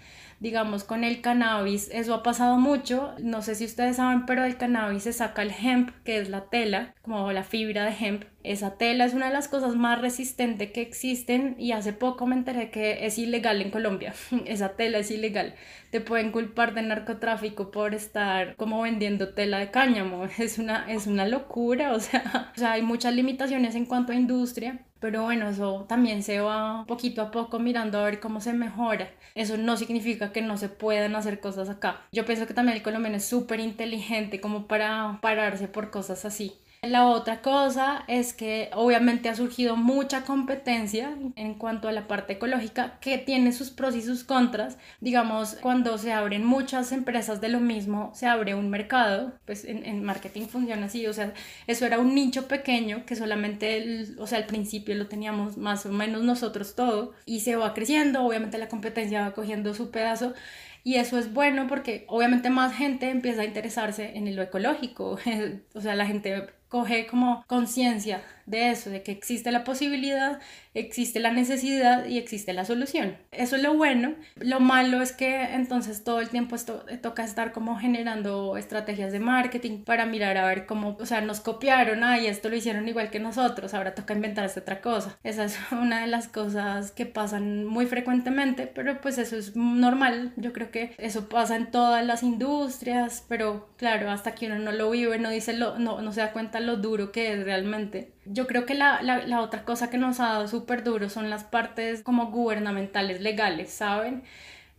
digamos, con el cannabis, eso ha pasado mucho, no sé si ustedes saben, pero el cannabis se saca el hemp, que es la tela, como la fibra de hemp. Esa tela es una de las cosas más resistentes que existen y hace poco me enteré que es ilegal en Colombia. Esa tela es ilegal. Te pueden culpar de narcotráfico por estar como vendiendo tela de cáñamo. Es una, es una locura, o sea, o sea, hay muchas limitaciones en cuanto a industria pero bueno, eso también se va poquito a poco mirando a ver cómo se mejora. Eso no significa que no se puedan hacer cosas acá. Yo pienso que también el colombiano es súper inteligente como para pararse por cosas así. La otra cosa es que obviamente ha surgido mucha competencia en cuanto a la parte ecológica que tiene sus pros y sus contras. Digamos, cuando se abren muchas empresas de lo mismo, se abre un mercado, pues en, marketing funciona así, o sea, eso era un nicho pequeño que solamente, o sea, al principio lo teníamos más o menos nosotros todo y se va creciendo, obviamente la competencia va cogiendo su pedazo y eso es bueno porque obviamente más gente empieza a interesarse en lo ecológico. o sea, la gente coge como conciencia de eso, de que existe la posibilidad, existe la necesidad y existe la solución. Eso es lo bueno. Lo malo es que entonces todo el tiempo esto eh, toca estar como generando estrategias de marketing para mirar a ver cómo, o sea, nos copiaron, y esto lo hicieron igual que nosotros, ahora toca inventarse otra cosa. Esa es una de las cosas que pasan muy frecuentemente, pero pues eso es normal. Yo creo que eso pasa en todas las industrias, pero claro, hasta que uno no lo vive, no dice lo, no, no se da cuenta lo duro que es realmente. Yo creo que la, la, otra cosa que nos ha dado súper duro son las partes como gubernamentales legales, ¿saben?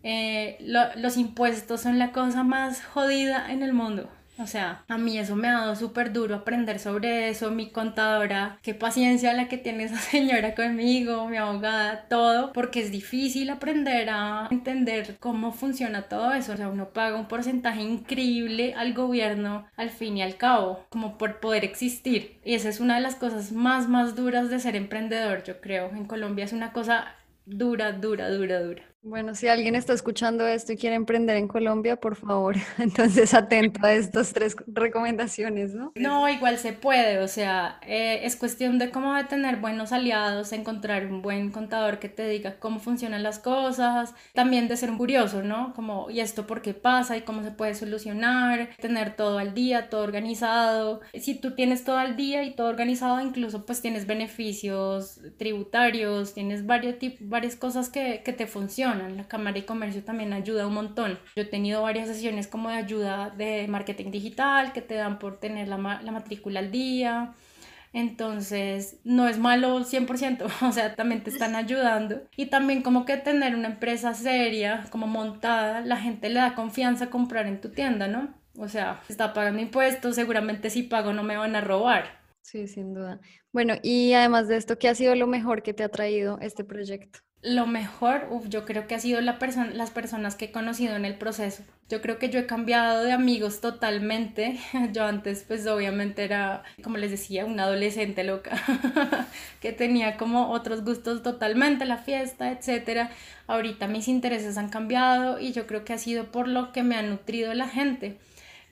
Eh, los impuestos son la cosa más jodida en el mundo. O sea, a mí eso me ha dado súper duro aprender sobre eso, mi contadora, qué paciencia la que tiene esa señora conmigo, mi abogada, todo, porque es difícil aprender a entender cómo funciona todo eso. O sea, uno paga un porcentaje increíble al gobierno al fin y al cabo, como por poder existir. Y esa es una de las cosas más, más duras de ser emprendedor, yo creo. En Colombia es una cosa dura, dura, dura, dura. Bueno, si alguien está escuchando esto y quiere emprender en Colombia, por favor, entonces atento a estas tres recomendaciones, ¿no? No, igual se puede, o sea, eh, es cuestión de cómo tener buenos aliados, encontrar un buen contador que te diga cómo funcionan las cosas, también de ser un curioso, ¿no? Como, ¿y esto por qué pasa? ¿Y cómo se puede solucionar? Tener todo al día, todo organizado. Si tú tienes todo al día y todo organizado, incluso pues tienes beneficios tributarios, tienes varios varias cosas que, que te funcionan la Cámara de Comercio también ayuda un montón. Yo he tenido varias sesiones como de ayuda de marketing digital que te dan por tener la, la matrícula al día. Entonces, no es malo 100%, o sea, también te están ayudando. Y también como que tener una empresa seria, como montada, la gente le da confianza a comprar en tu tienda, ¿no? O sea, está pagando impuestos, seguramente si pago no me van a robar. Sí, sin duda. Bueno, y además de esto, ¿qué ha sido lo mejor que te ha traído este proyecto? Lo mejor, yo creo que ha sido la las personas que he conocido en el proceso. Yo creo que yo he cambiado de amigos totalmente. Yo antes, pues obviamente era, como les decía, una adolescente loca, que tenía como otros gustos totalmente, la fiesta, etc. Ahorita mis intereses han cambiado y yo creo que ha sido por lo que me ha nutrido la gente.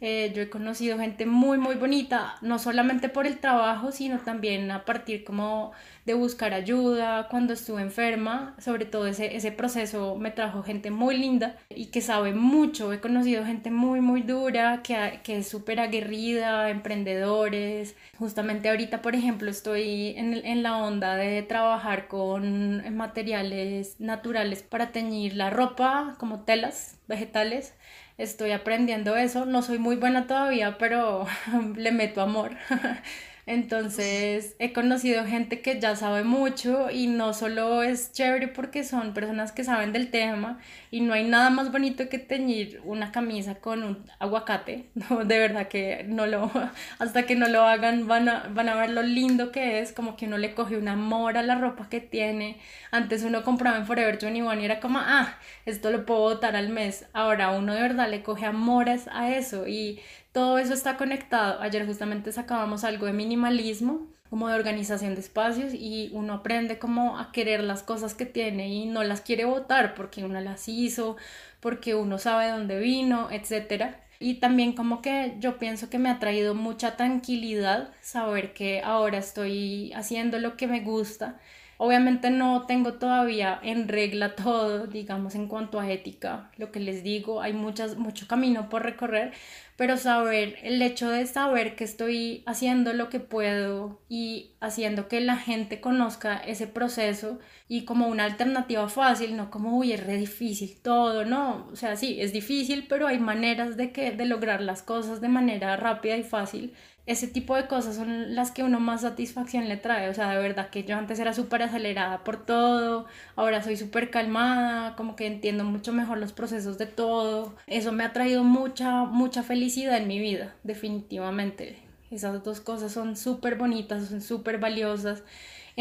Eh, yo he conocido gente muy, muy bonita, no solamente por el trabajo, sino también a partir como de buscar ayuda cuando estuve enferma. Sobre todo ese, ese proceso me trajo gente muy linda y que sabe mucho. He conocido gente muy, muy dura, que, que es súper aguerrida, emprendedores. Justamente ahorita, por ejemplo, estoy en, en la onda de trabajar con materiales naturales para teñir la ropa, como telas vegetales estoy aprendiendo eso. No soy muy buena todavía, pero le meto amor. Entonces he conocido gente que ya sabe mucho y no solo es chévere porque son personas que saben del tema y no hay nada más bonito que teñir una camisa con un aguacate. No, de verdad que no lo, hasta que no lo hagan van a, van a ver lo lindo que es, como que uno le coge un amor a la ropa que tiene. Antes uno compraba en Forever 21 y era como, ah, esto lo puedo botar al mes. Ahora uno de verdad le coge amores a eso y todo eso está conectado. Ayer justamente sacábamos algo de minimalismo, como de organización de espacios y uno aprende como a querer las cosas que tiene y no las quiere votar porque uno las hizo, porque uno sabe dónde vino, etc. Y también como que yo pienso que me ha traído mucha tranquilidad saber que ahora estoy haciendo lo que me gusta. Obviamente no tengo todavía en regla todo, digamos, en cuanto a ética. Lo que les digo, hay muchas, mucho camino por recorrer, pero saber, el hecho de saber que estoy haciendo lo que puedo y haciendo que la gente conozca ese proceso y como una alternativa fácil, no como, uy, es re difícil todo, no, o sea, sí, es difícil, pero hay maneras de, que, de lograr las cosas de manera rápida y fácil ese tipo de cosas son las que uno más satisfacción le trae. O sea, de verdad que yo antes era súper acelerada por todo, ahora soy súper calmada, como que entiendo mucho mejor los procesos de todo. Eso me ha traído mucha, mucha felicidad en mi vida, definitivamente. Esas dos cosas son súper bonitas, son súper valiosas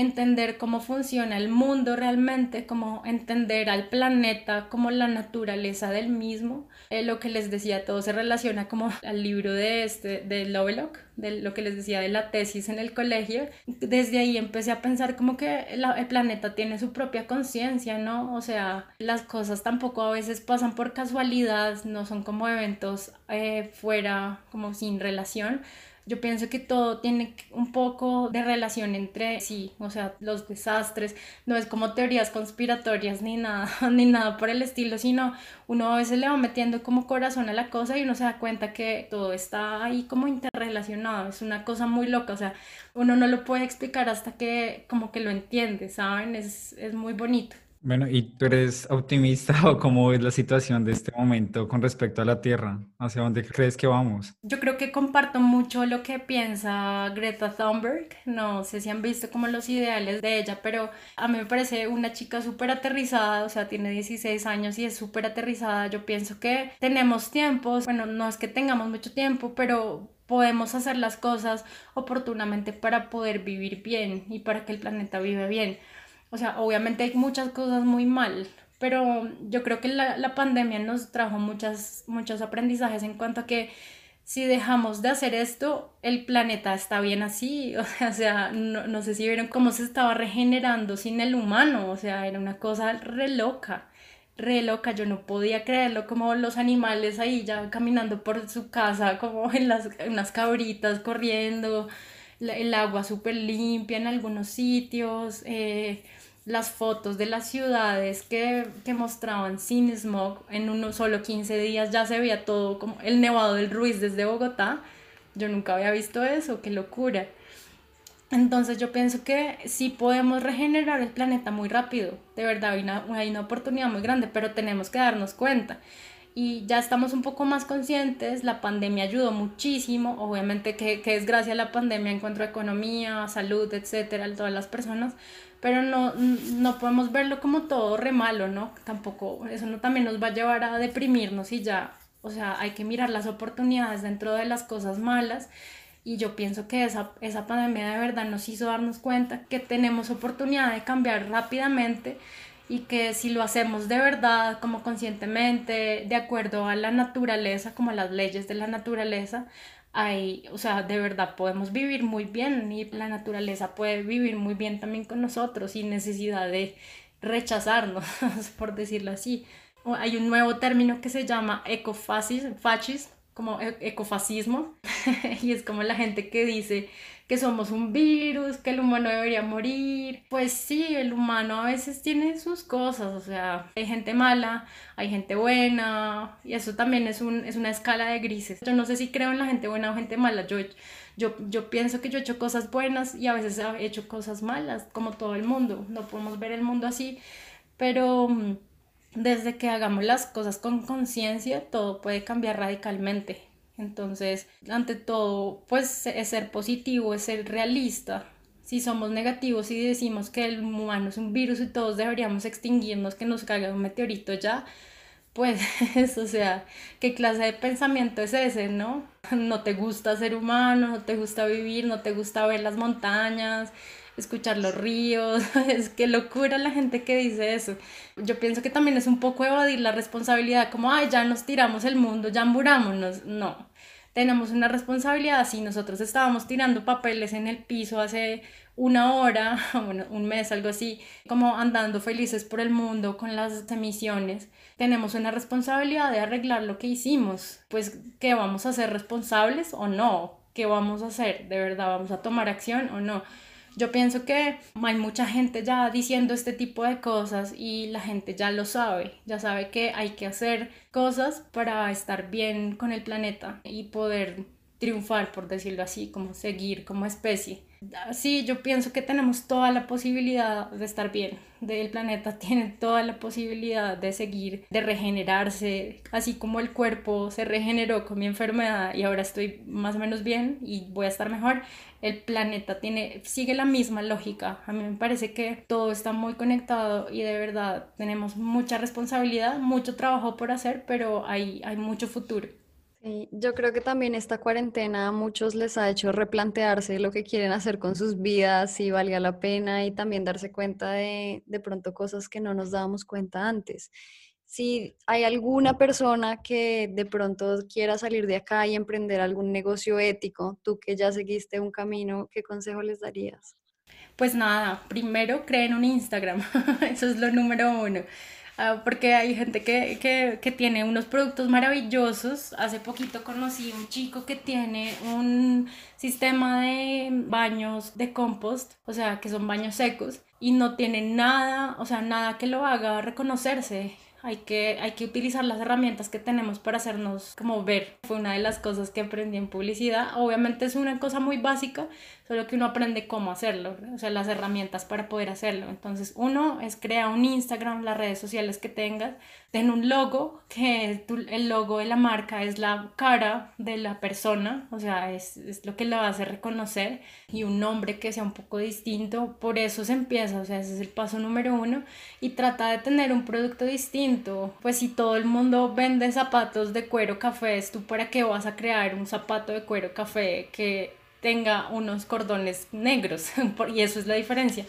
entender cómo funciona el mundo realmente, como entender al planeta, como la naturaleza del mismo. Eh, lo que les decía, todo se relaciona como al libro de este, de Lovelock, de lo que les decía de la tesis en el colegio. Desde ahí empecé a pensar como que el planeta tiene su propia conciencia, ¿no? O sea, las cosas tampoco a veces pasan por casualidad, no son como eventos eh, fuera, como sin relación yo pienso que todo tiene un poco de relación entre sí, o sea, los desastres, no es como teorías conspiratorias ni nada, ni nada por el estilo, sino uno a veces le va metiendo como corazón a la cosa y uno se da cuenta que todo está ahí como interrelacionado, es una cosa muy loca, o sea, uno no lo puede explicar hasta que como que lo entiende, ¿saben? Es, es muy bonito. Bueno, ¿y tú eres optimista o cómo es la situación de este momento con respecto a la Tierra? ¿Hacia dónde crees que vamos? Yo creo que comparto mucho lo que piensa Greta Thunberg. No sé si han visto como los ideales de ella, pero a mí me parece una chica súper aterrizada, o sea, tiene 16 años y es súper aterrizada. Yo pienso que tenemos tiempos, bueno, no es que tengamos mucho tiempo, pero podemos hacer las cosas oportunamente para poder vivir bien y para que el planeta vive bien. O sea, obviamente hay muchas cosas muy mal, pero yo creo que la, la pandemia nos trajo muchas, muchos aprendizajes en cuanto a que si dejamos de hacer esto, el planeta está bien así. O sea, no, no, sé si vieron cómo se estaba regenerando sin el humano. O sea, era una cosa re loca, re loca. Yo no podía creerlo, como los animales ahí ya caminando por su casa, como en las unas cabritas corriendo, el agua súper limpia en algunos sitios. Eh, las fotos de las ciudades que, que, mostraban sin smog en unos solo 15 días ya se veía todo como el nevado del Ruiz desde Bogotá. Yo nunca había visto eso, qué locura. Entonces yo pienso que sí podemos regenerar el planeta muy rápido. De verdad hay una, hay una oportunidad muy grande, pero tenemos que darnos cuenta. Y ya estamos un poco más conscientes, la pandemia ayudó muchísimo, obviamente que, que es gracias a la pandemia en cuanto a economía, salud, etcétera, todas las personas, pero no, no podemos verlo como todo re malo, ¿no? Tampoco, eso no también nos va a llevar a deprimirnos y ya, o sea, hay que mirar las oportunidades dentro de las cosas malas y yo pienso que esa, esa pandemia de verdad nos hizo darnos cuenta que tenemos oportunidad de cambiar rápidamente y que si lo hacemos de verdad, como conscientemente, de acuerdo a la naturaleza, como a las leyes de la naturaleza, hay, o sea, de verdad podemos vivir muy bien y la naturaleza puede vivir muy bien también con nosotros sin necesidad de rechazarnos, por decirlo así. Hay un nuevo término que se llama ecofascismo, como e-, ecofascismo, y es como la gente que dice que somos un virus, que el humano debería morir. Pues sí, el humano a veces tiene sus cosas, o sea, hay gente mala, hay gente buena, y eso también es, un, es una escala de grises. Yo no sé si creo en la gente buena o gente mala, yo, yo, yo pienso que yo he hecho cosas buenas y a veces he hecho cosas malas, como todo el mundo, no podemos ver el mundo así, pero mm, desde que hagamos las cosas con conciencia, todo puede cambiar radicalmente. Entonces, ante todo, pues es ser positivo, es ser realista. Si somos negativos y decimos que el humano es un virus y todos deberíamos extinguirnos, que nos caiga un meteorito ya, pues, o sea, ¿qué clase de pensamiento es ese, no? No te gusta ser humano, no te gusta vivir, no te gusta ver las montañas, escuchar los ríos, es que locura la gente que dice eso. Yo pienso que también es un poco evadir la responsabilidad, como, ay, ya nos tiramos el mundo, ya murámonos. No, tenemos una responsabilidad. Si nosotros estábamos tirando papeles en el piso hace una hora, bueno, un mes, algo así, como andando felices por el mundo con las emisiones, tenemos una responsabilidad de arreglar lo que hicimos. Pues, ¿qué vamos a ser responsables o no? ¿Qué vamos a hacer? ¿De verdad vamos a tomar acción o no? Yo pienso que hay mucha gente ya diciendo este tipo de cosas y la gente ya lo sabe, ya sabe que hay que hacer cosas para estar bien con el planeta y poder triunfar, por decirlo así, como seguir como especie. Sí, yo pienso que tenemos toda la posibilidad de estar bien. El planeta tiene toda la posibilidad de seguir, de regenerarse, así como el cuerpo se regeneró con mi enfermedad y ahora estoy más o menos bien y voy a estar mejor. El planeta tiene, sigue la misma lógica. A mí me parece que todo está muy conectado y de verdad tenemos mucha responsabilidad, mucho trabajo por hacer, pero hay, hay mucho futuro yo creo que también esta cuarentena a muchos les ha hecho replantearse lo que quieren hacer con sus vidas, si valía la pena y también darse cuenta de de pronto cosas que no nos dábamos cuenta antes. Si hay alguna persona que de pronto quiera salir de acá y emprender algún negocio ético, tú que ya seguiste un camino, ¿qué consejo les darías? Pues nada, primero creen un Instagram, eso es lo número uno. Ah, porque hay gente que, que, que, tiene unos productos maravillosos. Hace poquito conocí un chico que tiene un sistema de baños de compost, o sea, que son baños secos, y no tiene nada, o sea, nada que lo haga reconocerse hay que, hay que utilizar las herramientas que tenemos para hacernos como ver. Fue una de las cosas que aprendí en publicidad. Obviamente es una cosa muy básica, solo que uno aprende cómo hacerlo, o sea, las herramientas para poder hacerlo. Entonces, uno es crear un Instagram, las redes sociales que tengas, ten un logo, que el logo de la marca es la cara de la persona, o sea, es, es lo que la hace reconocer, y un nombre que sea un poco distinto, por eso se empieza, o sea, ese es el paso número uno, y trata de tener un producto distinto, pues si todo el mundo vende zapatos de cuero café, ¿tú para qué vas a crear un zapato de cuero café que tenga unos cordones negros? y eso es la diferencia.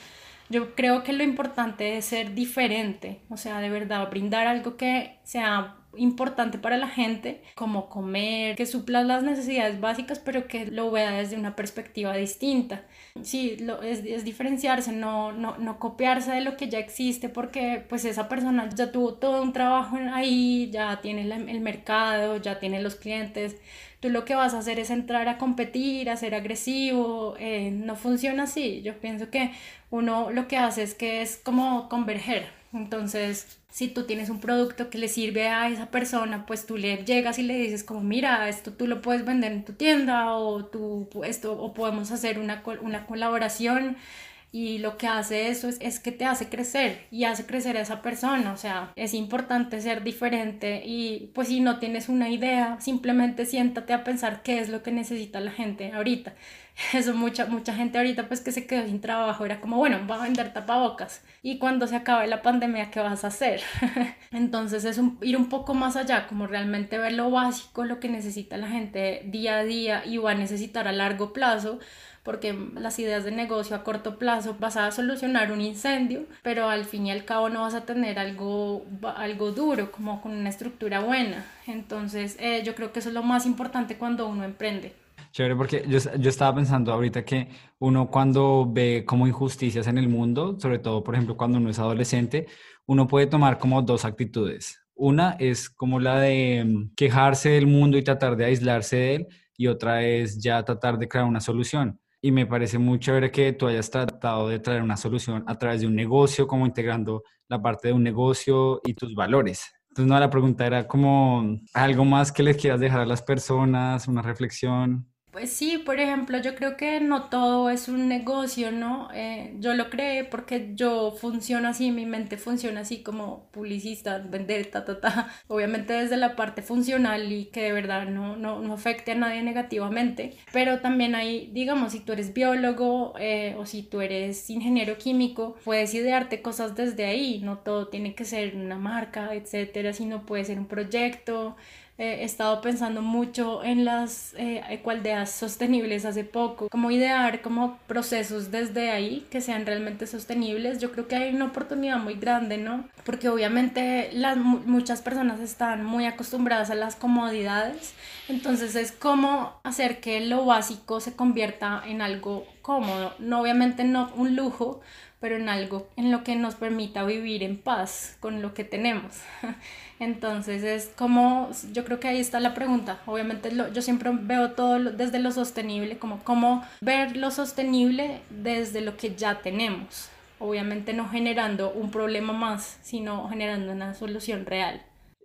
Yo creo que lo importante es ser diferente, o sea, de verdad, brindar algo que sea importante para la gente, como comer, que supla las necesidades básicas, pero que lo vea desde una perspectiva distinta. Sí, lo, es, es diferenciarse, no, no, no copiarse de lo que ya existe, porque pues esa persona ya tuvo todo un trabajo ahí, ya tiene el mercado, ya tiene los clientes, tú lo que vas a hacer es entrar a competir, a ser agresivo, eh, no funciona así. Yo pienso que uno lo que hace es que es como converger. Entonces, si tú tienes un producto que le sirve a esa persona, pues tú le llegas y le dices como, mira, esto tú lo puedes vender en tu tienda o tú, esto, o podemos hacer una, una colaboración y lo que hace eso es, es, que te hace crecer y hace crecer a esa persona, o sea, es importante ser diferente y pues si no tienes una idea, simplemente siéntate a pensar qué es lo que necesita la gente ahorita. Eso mucha, mucha gente ahorita pues que se quedó sin trabajo era como, bueno, va a vender tapabocas y cuando se acabe la pandemia, ¿qué vas a hacer? Entonces es ir un poco más allá, como realmente ver lo básico, lo que necesita la gente día a día y va a necesitar a largo plazo porque las ideas de negocio a corto plazo vas a solucionar un incendio, pero al fin y al cabo no vas a tener algo, algo duro, como con una estructura buena. Entonces, eh, yo creo que eso es lo más importante cuando uno emprende. Chévere, porque yo, yo, estaba pensando ahorita que uno cuando ve como injusticias en el mundo, sobre todo, por ejemplo, cuando uno es adolescente, uno puede tomar como dos actitudes. Una es como la de mm, quejarse del mundo y tratar de aislarse de él, y otra es ya tratar de crear una solución y me parece muy chévere que tú hayas tratado de traer una solución a través de un negocio, como integrando la parte de un negocio y tus valores. Entonces, no, la pregunta era como algo más que les quieras dejar a las personas, una reflexión. Pues sí, por ejemplo, yo creo que no todo es un negocio, ¿no? Eh, yo lo creé porque yo funciono así, mi mente funciona así como publicista, vender, ta, ta, ta. Obviamente desde la parte funcional y que de verdad no, no, no afecte a nadie negativamente. Pero también hay, digamos, si tú eres biólogo eh, o si tú eres ingeniero químico, puedes idearte cosas desde ahí. No todo tiene que ser una marca, etcétera, sino puede ser un proyecto he estado pensando mucho en las eh, ecualdeas sostenibles hace poco, como idear como procesos desde ahí que sean realmente sostenibles. Yo creo que hay una oportunidad muy grande, ¿no? Porque obviamente las, muchas personas están muy acostumbradas a las comodidades, entonces es como hacer que lo básico se convierta en algo cómodo, no obviamente no un lujo, pero en algo en lo que nos permita vivir en paz con lo que tenemos. Entonces es como, yo creo que ahí está la pregunta. Obviamente yo siempre veo todo desde lo sostenible, como cómo ver lo sostenible desde lo que ya tenemos. Obviamente no generando un problema más, sino generando una solución real.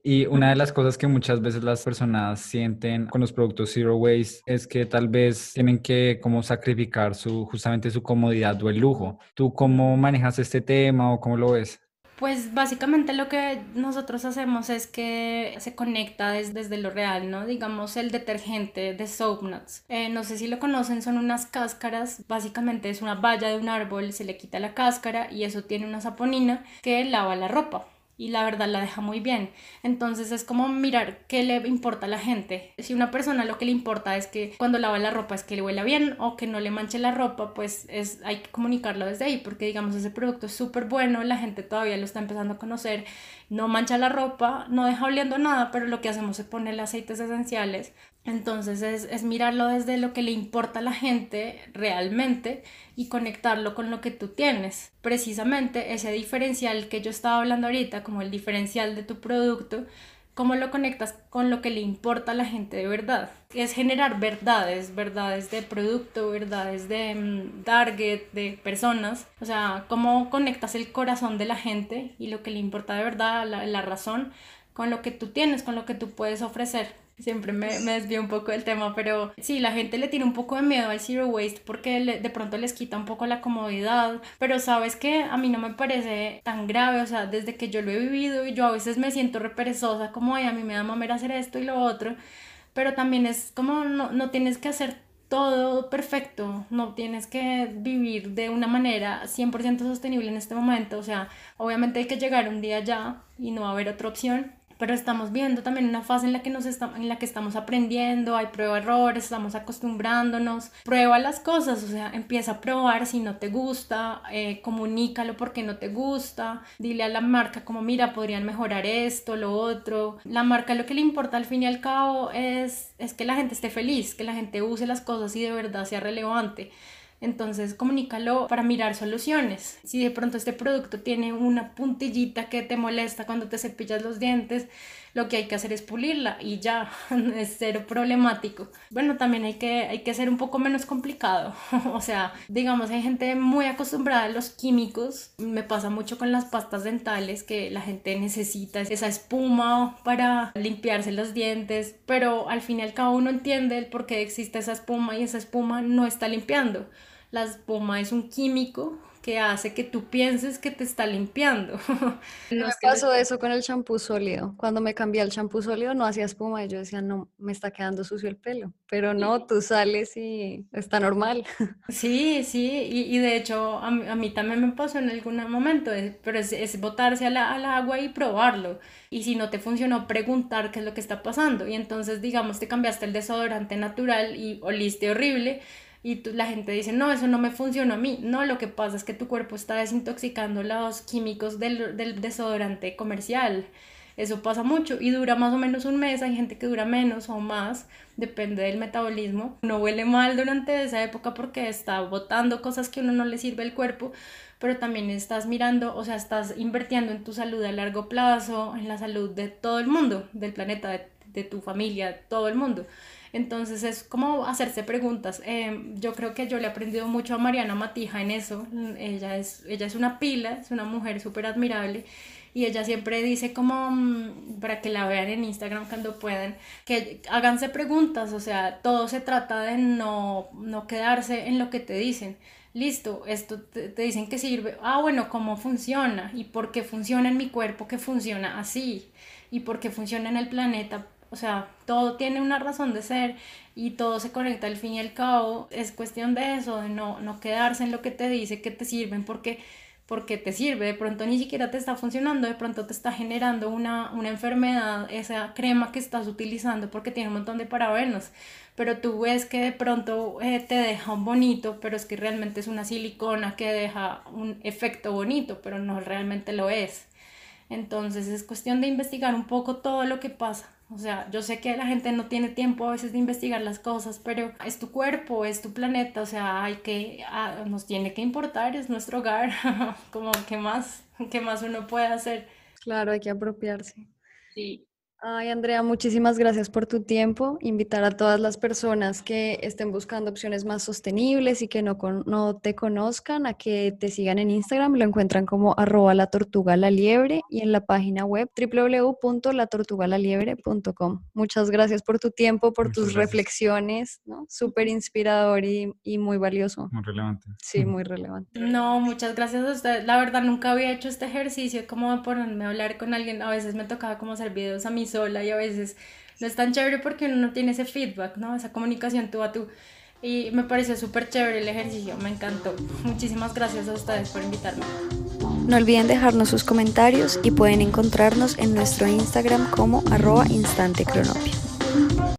Y una de las cosas que muchas veces las personas sienten con los productos Zero Waste es que tal vez tienen que como sacrificar su, justamente su comodidad o el lujo. ¿Tú cómo manejas este tema o cómo lo ves? Pues básicamente lo que nosotros hacemos es que se conecta desde, lo real, ¿no? Digamos el detergente de Soap Nuts. Eh, no sé si lo conocen, son unas cáscaras, básicamente es una valla de un árbol, se le quita la cáscara y eso tiene una saponina que lava la ropa y la verdad la deja muy bien. Entonces es como mirar qué le importa a la gente. Si una persona lo que le importa es que cuando lava la ropa es que le huela bien o que no le manche la ropa, pues es, hay que comunicarlo desde ahí porque digamos ese producto es súper bueno, la gente todavía lo está empezando a conocer, no mancha la ropa, no deja oliendo nada, pero lo que hacemos es ponerle aceites esenciales entonces es, mirarlo desde lo que le importa a la gente realmente y conectarlo con lo que tú tienes. Precisamente ese diferencial que yo estaba hablando ahorita, como el diferencial de tu producto, cómo lo conectas con lo que le importa a la gente de verdad. Es generar verdades, verdades de producto, verdades de mm, target, de personas. O sea, cómo conectas el corazón de la gente y lo que le importa de verdad, la, la razón, con lo que tú tienes, con lo que tú puedes ofrecer. Siempre me, me desvío un poco del tema, pero sí, la gente le tiene un poco de miedo al zero waste porque de pronto les quita un poco la comodidad, pero sabes que a mí no me parece tan grave, o sea, desde que yo lo he vivido y yo a veces me siento reperezosa, como, ay, a mí me da mamera hacer esto y lo otro, pero también es como, no, no tienes que hacer todo perfecto, no tienes que vivir de una manera 100% sostenible en este momento, o sea, obviamente hay que llegar un día ya y no va a haber otra opción, pero estamos viendo también una fase en la que nos en la que estamos aprendiendo, hay prueba errores, estamos acostumbrándonos, prueba las cosas, o sea, empieza a probar si no te gusta, eh, comunícalo porque no te gusta, dile a la marca como mira, podrían mejorar esto, lo otro. La marca lo que le importa al fin y al cabo es, es que la gente esté feliz, que la gente use las cosas y de verdad sea relevante. Entonces, comunícalo para mirar soluciones. Si de pronto este producto tiene una puntillita que te molesta cuando te cepillas los dientes, lo que hay que hacer es pulirla y ya, es cero problemático. Bueno, también hay que, hay que ser un poco menos complicado. o sea, digamos, hay gente muy acostumbrada a los químicos. Me pasa mucho con las pastas dentales que la gente necesita esa espuma para limpiarse los dientes, pero al fin y al cabo uno entiende el por qué existe esa espuma y esa espuma no está limpiando. La espuma es un químico que hace que tú pienses que te está limpiando. No me pasó eso con el champú sólido. Cuando me cambié al champú sólido no hacía espuma y yo decía, no, me está quedando sucio el pelo. Pero no, tú sales y está normal. Sí, sí, y, de hecho a, mí también me pasó en algún momento, pero es, botarse al agua y probarlo. Y si no te funcionó, preguntar qué es lo que está pasando. Y entonces, digamos, te cambiaste el desodorante natural y oliste horrible y la gente dice, no, eso no me funciona a mí. No, lo que pasa es que tu cuerpo está desintoxicando los químicos del, del desodorante comercial. Eso pasa mucho y dura más o menos un mes. Hay gente que dura menos o más, depende del metabolismo. No huele mal durante esa época porque está botando cosas que a uno no le sirve al cuerpo, pero también estás mirando, o sea, estás invirtiendo en tu salud a largo plazo, en la salud de todo el mundo, del planeta, de, de tu familia, todo el mundo. Entonces es como hacerse preguntas. Em, yo creo que yo le he aprendido mucho a Mariana Matija en eso. Ella es, ella es una pila, es una mujer súper admirable y ella siempre dice como mm, para que la vean en Instagram cuando puedan, que háganse preguntas, o sea, todo se trata de no, no quedarse en lo que te dicen. Listo, esto te, te dicen que sirve. Ah, bueno, ¿cómo funciona? ¿Y por qué funciona en mi cuerpo que funciona así? ¿Y por qué funciona en el planeta? O sea, todo tiene una razón de ser y todo se conecta al fin y al cabo. Es cuestión de eso, de no, no quedarse en lo que te dice que te sirven porque porque te sirve, de pronto ni siquiera te está funcionando, de pronto te está generando una, una enfermedad, esa crema que estás utilizando porque tiene un montón de parabenos, pero tú ves que de pronto eh, te deja un bonito, pero es que realmente es una silicona que deja un efecto bonito, pero no realmente lo es. Entonces es cuestión de investigar un poco todo lo que pasa. O sea, yo sé que la gente no tiene tiempo a veces de investigar las cosas, pero es tu cuerpo, es tu planeta, o sea, hay que, ah, nos tiene que importar, es nuestro hogar, como, ¿qué más? ¿Qué más uno puede hacer? Claro, hay que apropiarse. Sí. Ay, Andrea, muchísimas gracias por tu tiempo. Invitar a todas las personas que estén buscando opciones más sostenibles y que no, no te conozcan a que te sigan en Instagram. Lo encuentran como arroba la tortuga la liebre y en la página web www.latortugalaliebre.com. Muchas gracias por tu tiempo, por tus reflexiones, ¿no? Súper inspirador y, y, muy valioso. Muy relevante. Sí, muy relevante. No, muchas gracias a usted. La verdad, nunca había hecho este ejercicio como ponerme a hablar con alguien. A veces me tocaba como hacer videos a mí sola y a veces no es tan chévere porque uno no tiene ese feedback, ¿no? Esa comunicación tú a tú. Y me pareció súper chévere el ejercicio, me encantó. Muchísimas gracias a ustedes por invitarme. No olviden dejarnos sus comentarios y pueden encontrarnos en nuestro Instagram como arroba instantecronopia.